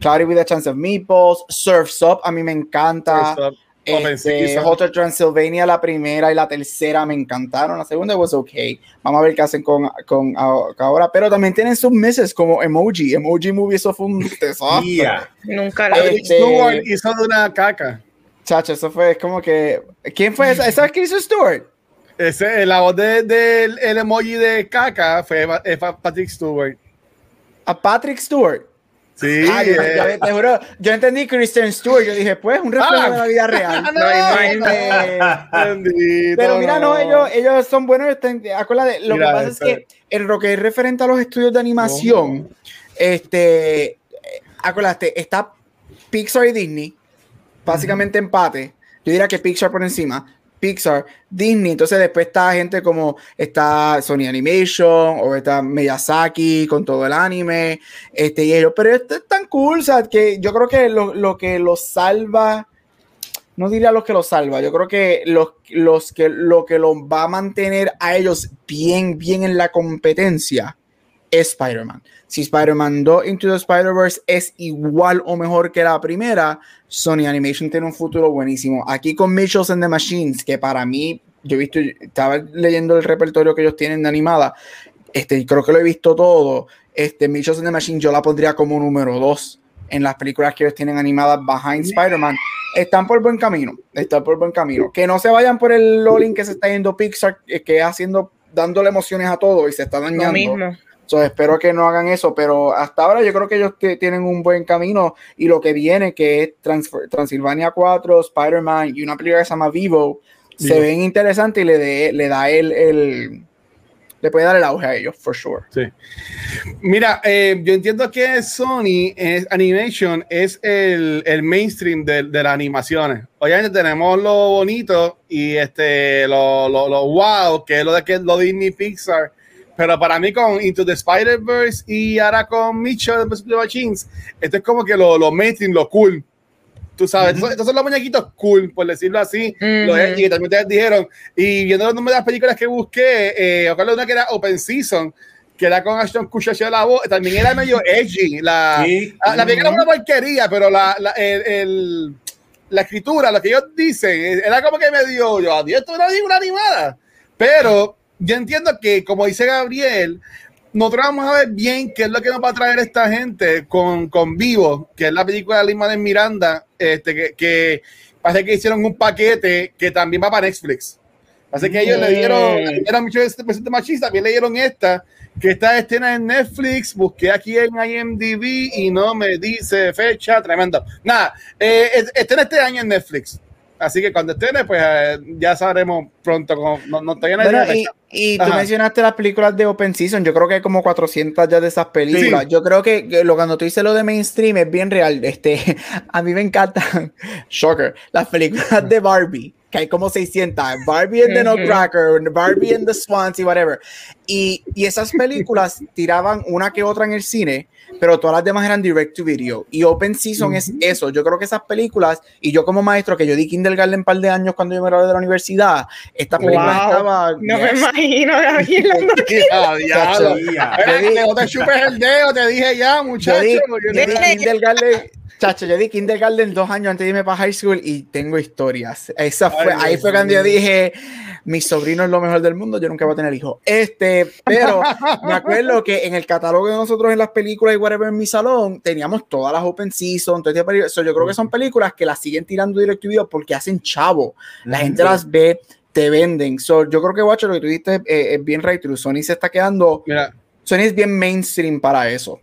Cloudy with a Chance of Meatballs, Surf's Up, a mí me encanta. Open Este. Hotel Transylvania, la primera y la tercera me encantaron. La segunda was okay. Vamos a ver qué hacen con, con ahora. Pero también tienen sus meses como Emoji. Emoji Movie, eso fue un desastre. Yeah. Nunca vi. Este- Stewart hizo de una caca. Chacho, eso fue como que. ¿Quién fue esa? ¿Sabes qué hizo Stewart? Ese, la voz del de, el emoji de caca fue eh, Patrick Stewart. A Patrick Stewart. Sí. Ah, yo, eh. te juro, yo entendí Kristen Stewart. Yo dije, pues, un reflejo Ah. de la vida real. No, Este, Bendito, Pero mira, no, ellos, ellos son buenos. Acuérdate, lo Mira, que pasa este- es que en lo que es referente a los estudios de animación, este, eh, acuérdate, está Pixar y Disney, básicamente empate. Yo diría que Pixar por encima. Pixar, Disney, entonces después está gente como está Sony Animation o está Miyazaki con todo el anime, este y ellos, pero esto es tan cool, que yo creo que lo, lo que los salva, no diría los que los salva, yo creo que los, los que lo que los va a mantener a ellos bien, bien en la competencia Spider-Man. Si Spider-Man 2 Into the Spider-Verse es igual o mejor que la primera, Sony Animation tiene un futuro buenísimo. Aquí con Mitchells and the Machines, que para mí, yo he visto, estaba leyendo el repertorio que ellos tienen de animada, este, creo que lo he visto todo. Este, Mitchells and the Machines yo la pondría como número 2 en las películas que ellos tienen animadas behind Spider-Man. Están por buen camino, están por buen camino. Que no se vayan por el lolling que se está yendo Pixar, eh, que haciendo, dándole emociones a todo y se está Lo dañando. mismo. So, espero que no hagan eso, pero hasta ahora yo creo que ellos tienen un buen camino y lo que viene, que es Trans- Transilvania 4, Spider-Man y una película que se llama Vivo, se ven interesantes y le, de- le da el, el- le puede dar el auge a ellos, for sure. Sí. Mira, eh, yo entiendo que Sony es, Animation es el, el mainstream de, de las animaciones. Obviamente tenemos lo bonito y este lo, lo, lo wow, que es lo de que lo Disney Pixar. Pero para mí con Into the Spider-Verse y ahora con Mitchell de Machines, esto es como que lo, lo mainstream, lo cool. Tú sabes, estos, estos son los muñequitos cool, por decirlo así. Los Ujú. edgy, que también ustedes dijeron. Y viendo los nombres de las películas que busqué, eh, ojalá una que era Open Season, que era con Ashton Kutcher la voz, también era medio edgy. La, Sí. la, la película era una porquería, pero la, la, el, el- la escritura, lo que ellos dicen, era como que medio, yo, adiós, esto es una animada. Pero yo entiendo que, como dice Gabriel, nosotros vamos a ver bien qué es lo que nos va a traer esta gente con, con Vivo, que es la película de Lin-Manuel Miranda, este, que, que parece que hicieron un paquete que también va para Netflix. Así que ellos le dieron, eran muchos este presente machista, también le dieron esta, que está escena en Netflix, busqué aquí en IMDb y no me dice fecha, tremendo. Nada, eh, es- estrena este año en Netflix. Así que cuando estrene, pues eh, ya sabremos pronto. Cómo, no, no, todavía no hay Bueno, y, y tú Ajá. mencionaste las películas de Open Season. Yo creo que hay como 400 ya de esas películas. Sí. Yo creo que, que lo cuando tú dices lo de mainstream es bien real. Este, a mí me encantan, shocker, las películas de Barbie. Que hay como 600. Barbie and the. Nutcracker, Barbie and the Swans y whatever. Y, y esas películas tiraban una que otra en el cine, pero todas las demás eran direct to video. Y Open Season es eso. Yo creo que esas películas, y yo como maestro, que yo di kindergarten un par de años cuando yo me gradué de la universidad, estas películas Wow. estaban. No me Yes. imagino Yo di- que no te chupes el dedo, te dije ya, muchacho. Yo di kindergarten, chacho, yo di kindergarten dos años antes de irme para high school y tengo historias. Esa fue, Ay, ahí fue cuando yo dije, mi sobrino es lo mejor del mundo, yo nunca voy a tener hijos. Este, pero me acuerdo que en el catálogo de nosotros en las películas y whatever en mi salón, teníamos todas las open season, todo este so, yo creo que son películas que las siguen tirando directo y video porque hacen chavo. La gente las ve, te venden. So, yo creo que, Watcher, lo que tú dijiste eh, es bien right true. Sony se está quedando... Mira, Sony es bien mainstream para eso.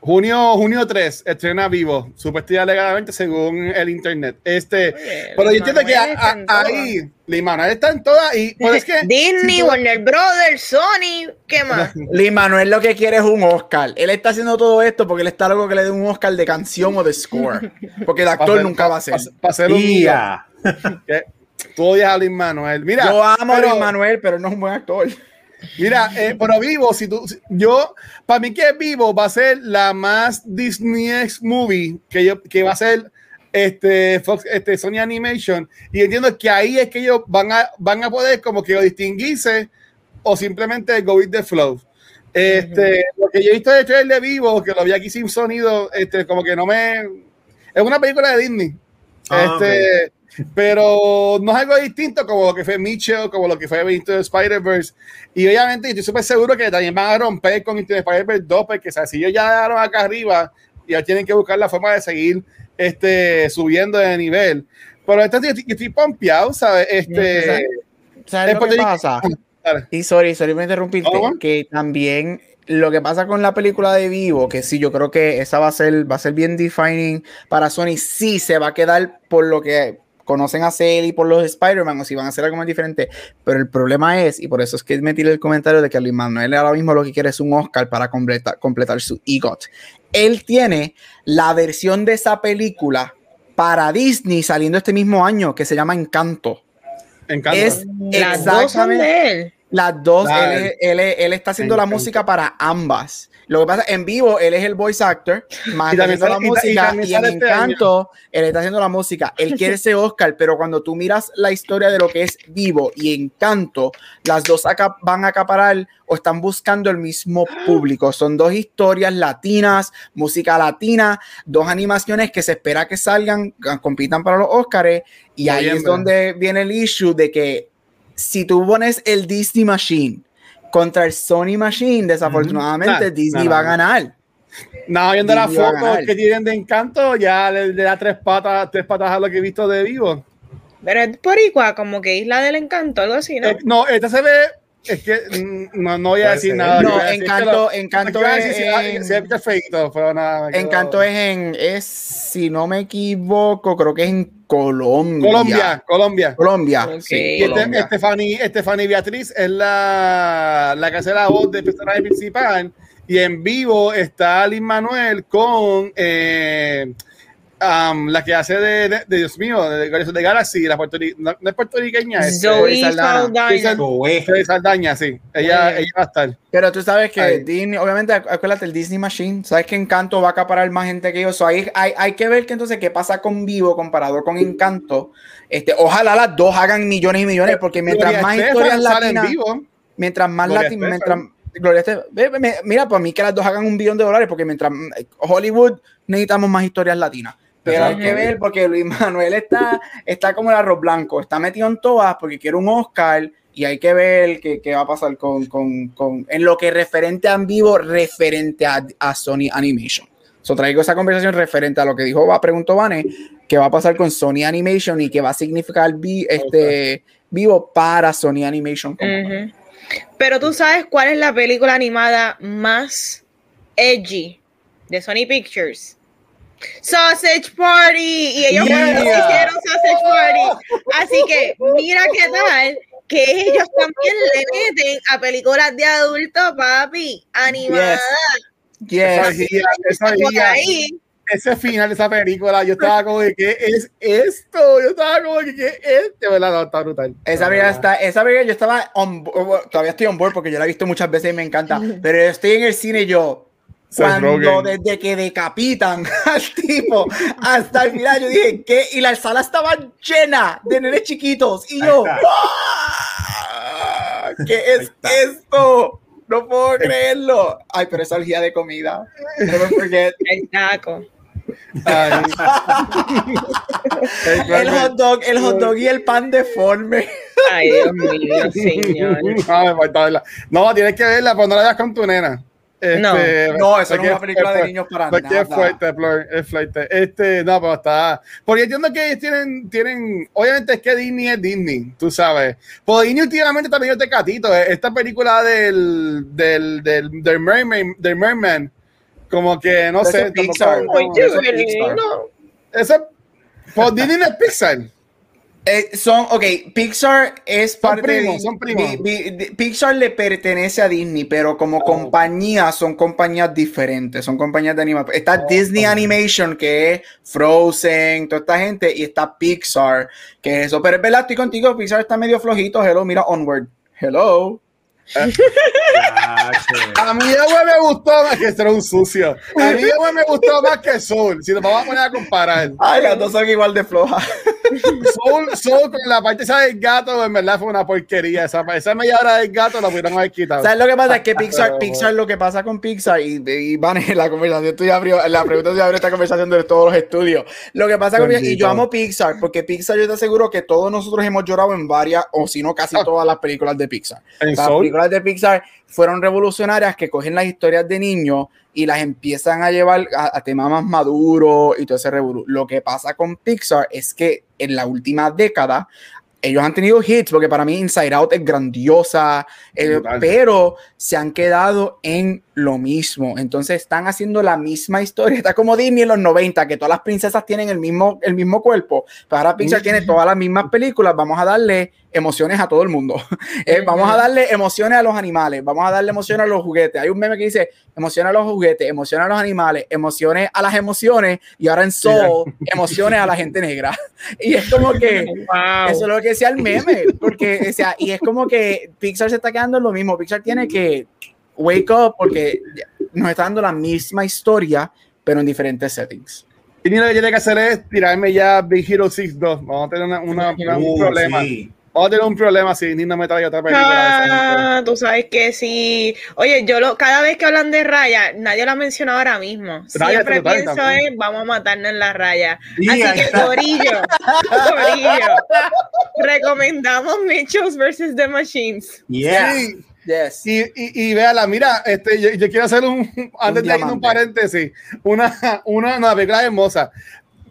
Junio, junio 3, estrena vivo, supuestamente legalmente según el internet. Este, Oye, pero yo entiendo que a- a- ahí, Lin Manuel está en todas y pues es que Disney, si tú- Warner Brothers, Sony, ¿qué más? Lee Manuel lo que quiere es un Oscar. Él está haciendo todo esto porque él está loco que le dé un Oscar de canción o de score. Porque el actor para nunca va a ser. Para hacer un que tú odias a Lin Manuel. Mira, Yo amo a pero- Lee Manuel, pero no es un buen actor. Mira, eh, pero vivo, si tú, si- yo, para mí que vivo va a ser la más Disney X movie que yo, que va a ser este Fox, este Sony Animation, y entiendo que ahí es que ellos van a, van a poder como que distinguirse o simplemente go with the flow. Este, lo que yo he visto de trailer de vivo, que lo vi aquí sin sonido, este, como que no me, es una película de Disney. Ah, este, pero no es algo distinto como lo que fue Mitchell, como lo que fue Into the Spider-Verse. Y obviamente estoy súper seguro que también van a romper con Into the Spider-Verse 2, porque o sea, si ellos ya llegaron acá arriba, ya tienen que buscar la forma de seguir este, subiendo de nivel. Pero esto yo estoy, yo estoy pompeado, ¿sabes? Este, ¿Sabes lo que pasa? Dale. Y sorry, sorry por interrumpirte, no. que también lo que pasa con la película de Vivo, que sí, yo creo que esa va a ser, va a ser bien defining para Sony, sí se va a quedar por lo que conocen a y por los Spider-Man, o si van a hacer algo más diferente, pero el problema es, y por eso es que me tiré el comentario de que Luis Manuel ahora mismo lo que quiere es un Oscar para completa- completar su EGOT. Él tiene la versión de esa película para Disney saliendo este mismo año, que se llama Encanto. encanta. Es Las dos son exactamente- de él. Las dos, él, es- él es- él está haciendo la música para ambas. Lo que pasa en vivo, él es el voice actor, más Y está también haciendo la y y música, y en este Encanto, él está haciendo la música. Él quiere ese Oscar, pero cuando tú miras la historia de lo que es vivo y Encanto, las dos van a acaparar o están buscando el mismo público. Son dos historias latinas, música latina, dos animaciones que se espera que salgan, compitan para los Oscars, y ahí es donde viene el issue de que si tú pones el Disney Machine contra el Sony Machine, desafortunadamente Disney nah, va a ganar. No, viendo las fotos que tienen de encanto, ya le, le da tres patas, tres patas a lo que he visto de vivo. Pero es boricua, como que Isla del Encanto, algo así, ¿no? Eh, no, esta se ve. Es que mm, no, no voy a decir nada. No, Encanto, lo- Encanto es, decir si- en- si es feíto, pero nada. me quedo- Encanto es en, es, si no me equivoco, creo que es en Colombia. Colombia, Colombia. Colombia. Ok. sí, Y este, Colombia. Estefani, Estefani Beatriz es la, la que hace la voz del personaje principal. Y en vivo está Lin Manuel con eh, um, la que hace de, de- de Dios mío, de, Guardianes de Galaxy, la puertorri- no, no es puertorriqueña, es Zoe. Saldana. Zoe. Saldaña, sí. Ella, Oye. ella va a estar. Pero tú sabes que Ay. Disney, obviamente, acu- acuérdate, el Disney Machine, sabes que Encanto va a acaparar más gente que ellos. So, hay, hay, hay que ver que entonces qué pasa con Vivo comparado con Encanto. Este, ojalá las dos hagan millones y millones, porque mientras Gloria más Estefan historias latinas, vivo. mientras más latinas, mientras Gloria Estefan- mira, para mí que las dos hagan un billón de dólares, porque mientras Hollywood necesitamos más historias latinas. Pero hay que ver, porque Luis Manuel está, está como el arroz blanco, está metido en todas porque quiere un Oscar y hay que ver qué, qué va a pasar con, con, con- en lo que referente a en vivo, referente a, a Sony Animation. So, traigo esa conversación referente a lo que dijo, va, preguntó Vane, qué va a pasar con Sony Animation y qué va a significar vi- este, vivo para Sony Animation. Pero tú sabes cuál es la película animada más edgy de Sony Pictures. Sausage Party. Y ellos Yeah. hicieron Sausage Party. Así que mira qué tal que ellos también le meten a películas de adulto, papi, animadas. Esa Yes. guía, esa Por guía, ahí. ese final de esa película, yo estaba como de, ¿qué es esto? Yo estaba como de, ¿qué es esto? ¿Verdad? No, está brutal. Esa película está, esa película yo estaba on todavía estoy on board porque yo la he visto muchas veces y me encanta, pero estoy en el cine y yo cuando Rogen. desde que decapitan al tipo hasta el final yo dije ¿qué? y la sala estaba llena de nenes chiquitos y yo. ¡ah! ¿qué es esto? No puedo creerlo. Ay, pero esa orgía de comida. Never forget. El taco. El hot dog, el hot dog y el pan deforme. Ay, Dios mío, señor. Verla. No, tienes que verla, pero no la veas con tu nena. Este, No. No, eso no es una película de niños para es nada. fuerte, Flor, es fuerte. Este, no, pero está. Porque entiendo que ellos tienen, tienen, obviamente es que Disney es Disney, tú sabes. Pues Disney últimamente también es de catito. eh. Esta película del, del, del, del Merman, del Merman, como que no Eso sé. es Pixar. es no. Eso, pues Disney no es Pixar. Eh, son, ok, Pixar es parte primos, de son primos. Pixar le pertenece a Disney, pero como compañía son compañías diferentes, son compañías de animación. Está Disney Animation, que es Frozen, toda esta gente, y está Pixar, que es eso. Pero es verdad, estoy contigo, Pixar está medio flojito. Hello, mira Onward. Hello. A mí Yahweh me gustó más que ser un sucio. A mí Yahweh me gustó más que Soul. Si nos vamos a poner a comparar. Ay, las dos son igual de flojas. Soul, Soul con la parte esa del gato, en verdad fue una porquería. Esa, esa media hora del gato la pudieron haber quitado. ¿Sabes lo que pasa? Es que Pixar, Pero- Pixar, lo que pasa con Pixar, y, y van en la conversación, tú ya abrió, la pregunta ya abrió esta conversación de todos los estudios. Lo que pasa con Pixar, y Bendito. yo amo Pixar, porque Pixar yo te aseguro que todos nosotros hemos llorado en varias, o si no, casi Ah. todas las películas de Pixar. En Soul. Películas de Pixar fueron revolucionarias que cogen las historias de niños y las empiezan a llevar a, a temas más maduros y todo ese revolú. Lo que pasa con Pixar es que en la última década ellos han tenido hits, porque para mí Inside Out es grandiosa, eh, pero se han quedado en lo mismo. Entonces están haciendo la misma historia. Está como Disney en los 90, que todas las princesas tienen el mismo, el mismo cuerpo. Pero ahora Pixar tiene todas las mismas películas. Vamos a darle emociones a todo el mundo. Eh, vamos a darle emociones a los animales. Vamos a darle emociones a los juguetes. Hay un meme que dice emociones a los juguetes, emociones a los animales, emociones a las emociones. Y ahora en Soul, emociones a la gente negra. Y es como que... Wow. Eso es lo que decía el meme, porque, o sea, y es como que Pixar se está quedando en lo mismo. Pixar tiene que wake up porque nos está dando la misma historia, pero en diferentes settings. Y ni lo que tiene que hacer es tirarme ya Big Hero 6 2. Vamos a tener una- una- una- un Uh, problema. sí. Vamos a tener un problema si ni no me traiga otra película. Ah, tú sabes que sí. Oye, yo lo, cada vez que hablan de raya, nadie lo ha mencionado ahora mismo. Raya Siempre total, pienso también. en vamos a matarnos en la raya. Sí, Así que. Corillo, Corillo, recomendamos Mitchells vs. The Machines. Yeah. Sí. Yes. Y, y, y véala, mira, este, yo, yo quiero hacer un, antes de ir un paréntesis, una, una, una película hermosa.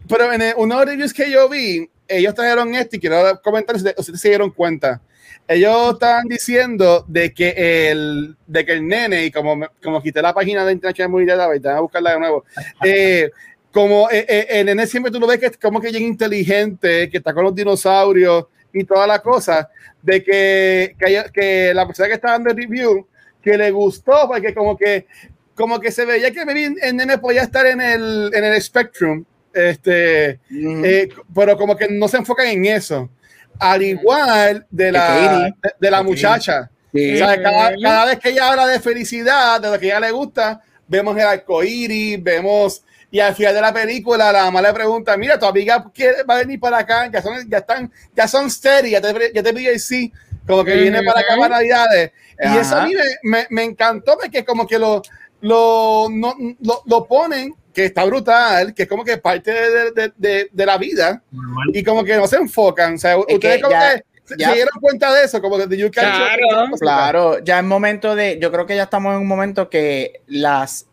Pero en el- uno de los reviews que yo vi, ellos trajeron esto y quiero comentar si ustedes- se dieron cuenta. Ellos estaban diciendo de que el, de que el nene, y como, me- como quité la página de International Movie Database, voy a buscarla de nuevo, eh, como eh, eh, el nene siempre tú lo ves que es como que bien inteligente, que está con los dinosaurios y toda la cosa, de que, que, haya- que la persona que está dando el review, que le gustó, porque como que, como que se veía que maybe el nene podía estar en el, en el spectrum, este, eh, pero como que no se enfocan en eso. Al igual de la, de, de la muchacha. Sí. O sea, cada, cada vez que ella habla de felicidad, de lo que ella le gusta, vemos el arco iris, vemos. Y al final de la película, la mamá le pregunta: Mira, tu amiga quiere, va a venir para acá, ya son, ya están, ya son steady, ya te, ya te pide el sí, como que viene para acá para Navidades. Y Ajá. eso a mí me, me, me encantó porque como que lo, lo, no- lo, lo ponen, que está brutal, que es como que parte de, de, de, de la vida Normal. y como que no se enfocan. O sea, ustedes que como ya- que se- ya- se dieron cuenta de eso, como que de you Claro. Claro, ya es momento de, yo creo que ya estamos en un momento que las,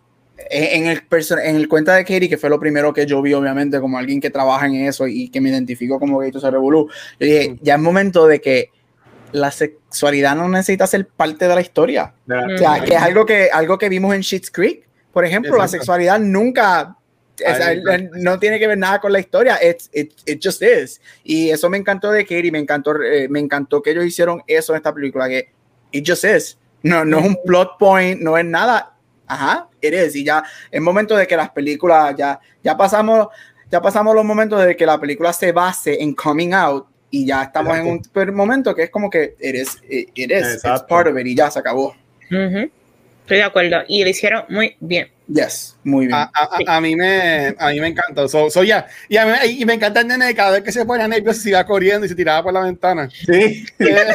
en el, en el cuenta de Katie, que fue lo primero que yo vi, obviamente, como alguien que trabaja en eso y que me identifico como Gato se Revolú, yo dije, ya es momento de que la sexualidad no necesita ser parte de la historia. O sea, que es algo que, algo que vimos en Schitt's Creek, por ejemplo, la Exacto. sexualidad nunca, está. no tiene que ver nada con la historia, it's- it, it just is. Y eso me encantó de Katie, me encantó, eh, me encantó que ellos hicieron eso en esta película, que it just is. No, no es un plot point, no es nada. Ajá, it is. Y ya es momento de que las películas, ya, ya pasamos, ya pasamos los momentos de que la película se base en coming out y ya estamos en un momento que es como que it is, it, it is, it's Exacto. part of it y ya se acabó. Ujú. Estoy de acuerdo. Y lo hicieron muy bien. Yes, muy bien. A, a- a- a mí me a mí me encantó. So, so, ya. Y, a mí- y me encanta el nene cada vez que se pone nervioso se iba corriendo y se tiraba por la ventana. Sí. Y el-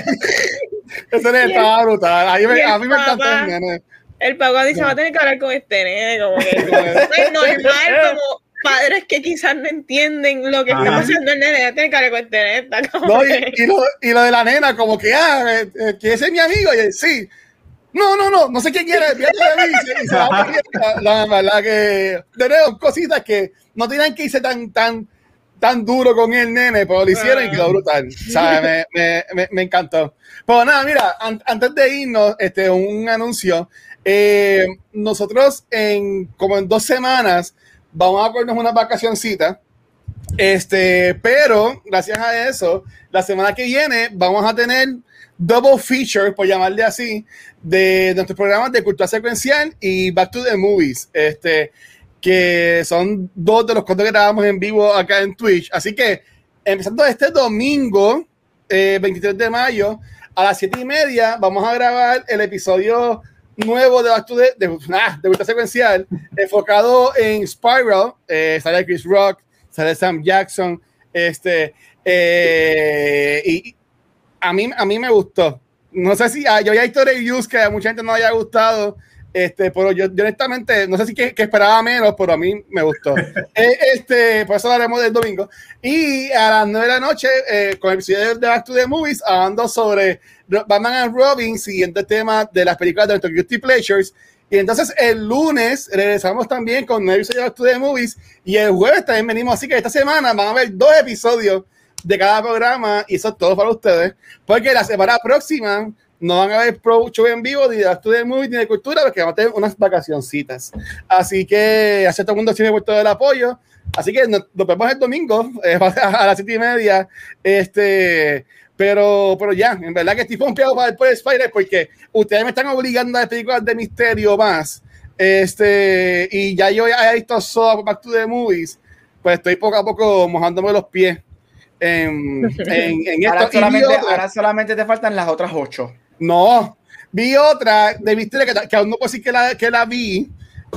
estaba brutal. A mí, me- a mí me encantó el nene. El papá dice, va a tener que hablar con este nene, como que es normal, como padres que quizás no entienden lo que está Ajá. pasando el nene, ya tienen que hablar con este neta, como No, y, que- y lo, y lo de la nena, como que, ah, eh, eh, que ese es mi amigo. Y él, sí. No, no, no, no sé quién mí. Y y se va corriendo. La, verdad que, de nuevo, cositas que no tenían que irse tan, tan, tan duro con el nene, pero lo hicieron y quedó brutal. ¿Sabes? Me, me, me, me encantó. Pero nada, mira, an- antes de irnos, este, un anuncio. Eh, nosotros, en como en dos semanas, vamos a ponernos una vacacioncita. Este, pero gracias a eso, la semana que viene vamos a tener double feature, por llamarle así, de nuestros programas de cultura secuencial y Back to the Movies. Este, que son dos de los cortos que grabamos en vivo acá en Twitch. Así que empezando este domingo, eh, 23 de mayo, a las 7 y media, vamos a grabar el episodio nuevo de Back to the, de, ah, de cultura secuencial, enfocado en Spiral. Eh, sale Chris Rock, sale Sam Jackson. Este, eh, y a mí, a mí me gustó. No sé si ah, yo había visto reviews que a mucha gente no haya gustado, este, pero yo, yo honestamente no sé si que, que esperaba menos, pero a mí me gustó. Eh, este, por eso lo haremos del domingo. Y a las 9 de la noche, eh, con el episodio de Back to the Movies, hablando sobre Batman and Robin, siguiente tema de las películas de nuestros Guilty Pleasures. Y entonces el lunes regresamos también con to the Movies. Y el jueves también venimos. Así que esta semana van a haber dos episodios de cada programa. Y eso es todo para ustedes. Porque la semana próxima no van a haber pro show en vivo ni de the Movies ni de cultura, porque vamos a tener unas vacacioncitas. Así que hace todo el mundo tiene por todo el apoyo. Así que nos, nos vemos el domingo eh, a las siete y media. Este, pero, pero ya, en verdad que estoy pompeado para el por Spider porque ustedes me están obligando a ver películas de misterio más. Este, y ya yo he visto Saw Back to the Movies, pues estoy poco a poco mojándome los pies en, en, en Ahora esto. Vi solamente, ahora solamente te faltan las otras ocho. no, vi otra de misterio que, que aún no puedo decir que la, que la vi,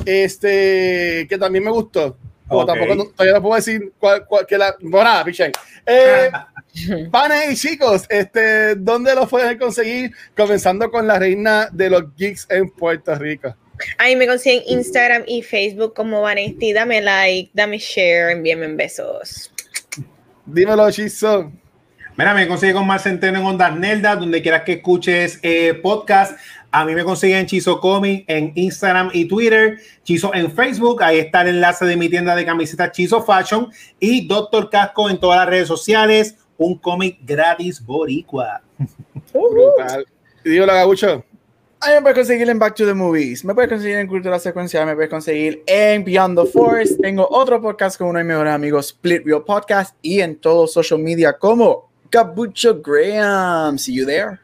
este, que también me gustó. O tampoco no- todavía no puedo decir cuál, cuál- que la. Bueno, nada, pichén. Eh, panes y chicos, este, ¿dónde los pueden conseguir? Comenzando con la reina de los geeks en Puerto Rico. Ahí me consiguen Instagram y Facebook como Vanesti. Dame like, dame share, envíenme besos. Dímelo, Chizo. Mira, me consigue con Mar Centeno en Ondas Nelda, donde quieras que escuches eh, podcast. A mí me consiguen Chizo Comic en Instagram y Twitter, Chizo en Facebook. Ahí está el enlace de mi tienda de camisetas Chizo Fashion y Doctor Casco en todas las redes sociales. Un cómic gratis boricua. Brutal. Dímelo, Gabucho. A mí me puedes conseguir en Back to the Movies, me puedes conseguir en Cultura Secuencial, me puedes conseguir en Beyond the Force. Tengo otro podcast con uno de mis mejores amigos, Split Real Podcast, y en todo social media como Gabucho Graham. See you there.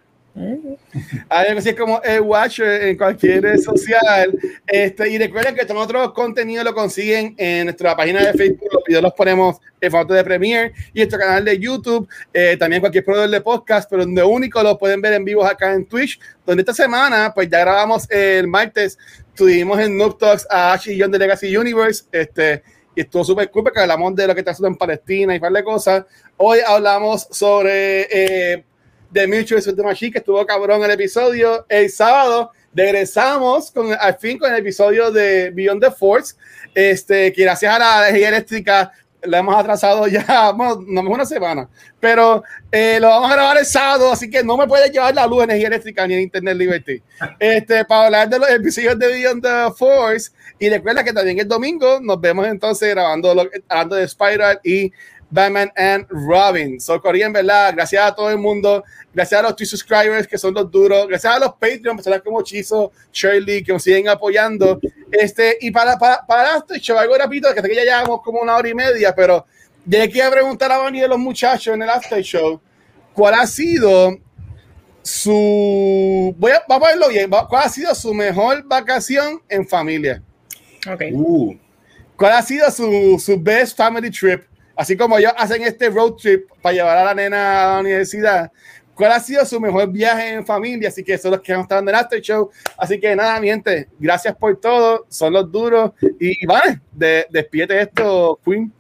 Algo así como el Watcher en cualquier red social. Este, y recuerden que todo otro contenido lo consiguen en nuestra página de Facebook. Los videos los ponemos en foto de Premiere y nuestro canal de YouTube. eh, también cualquier proveedor de podcast, pero donde único lo pueden ver en vivo acá en Twitch. Donde esta semana, pues ya grabamos el martes, tuvimos en Noob Talks a Ash y John de Legacy Universe. Este, y estuvo súper cool porque hablamos de lo que está haciendo en Palestina y par de cosas. Hoy hablamos sobre. eh, de Mutual de Machine, que estuvo cabrón el episodio. El sábado regresamos con, al fin con el episodio de Beyond the Force, este, que gracias a la energía eléctrica la hemos atrasado ya, bueno, no una semana, pero eh, lo vamos a grabar el sábado, así que no me puede llevar la luz, energía eléctrica ni el Internet Liberty. Este, para hablar de los episodios de Beyond the Force, y recuerda que también el domingo nos vemos entonces grabando, lo- hablando de Spiral y Batman and Robin. So, Cory, en verdad, gracias a todo el mundo, gracias a los Twitch subscribers que son los duros, gracias a los Patreon, personas como Chizo, Shirley, que nos siguen apoyando. Este, y para, para, para este show, algo rápido, que sé que ya llevamos como una hora y media, pero ya quiero preguntar a Bonnie de los muchachos en el after show, ¿cuál ha sido su, voy a, vamos a verlo bien, ¿cuál ha sido su mejor vacación en familia? Ok. Uh, ¿Cuál ha sido su, su best family trip? Así como ellos hacen este road trip para llevar a la nena a la universidad. ¿Cuál ha sido su mejor viaje en familia? Así que eso es lo que a estar en el after show. Así que nada, mi gente, gracias por todo. Son los duros. Y vale, de, despídete esto, Queen.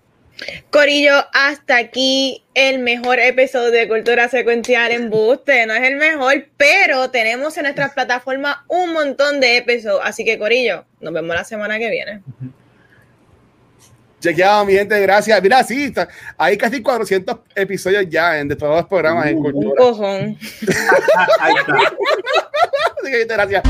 Corillo, hasta aquí el mejor episodio de Cultura Secuencial en Buste. No es el mejor, pero tenemos en nuestras plataformas un montón de episodios. Así que, Corillo, nos vemos la semana que viene. Chequeado, mi gente, gracias. Mira, sí, está, hay casi 400 episodios ya en, de todos los programas en Un cultura. cojón. Ahí está. Así que, gracias.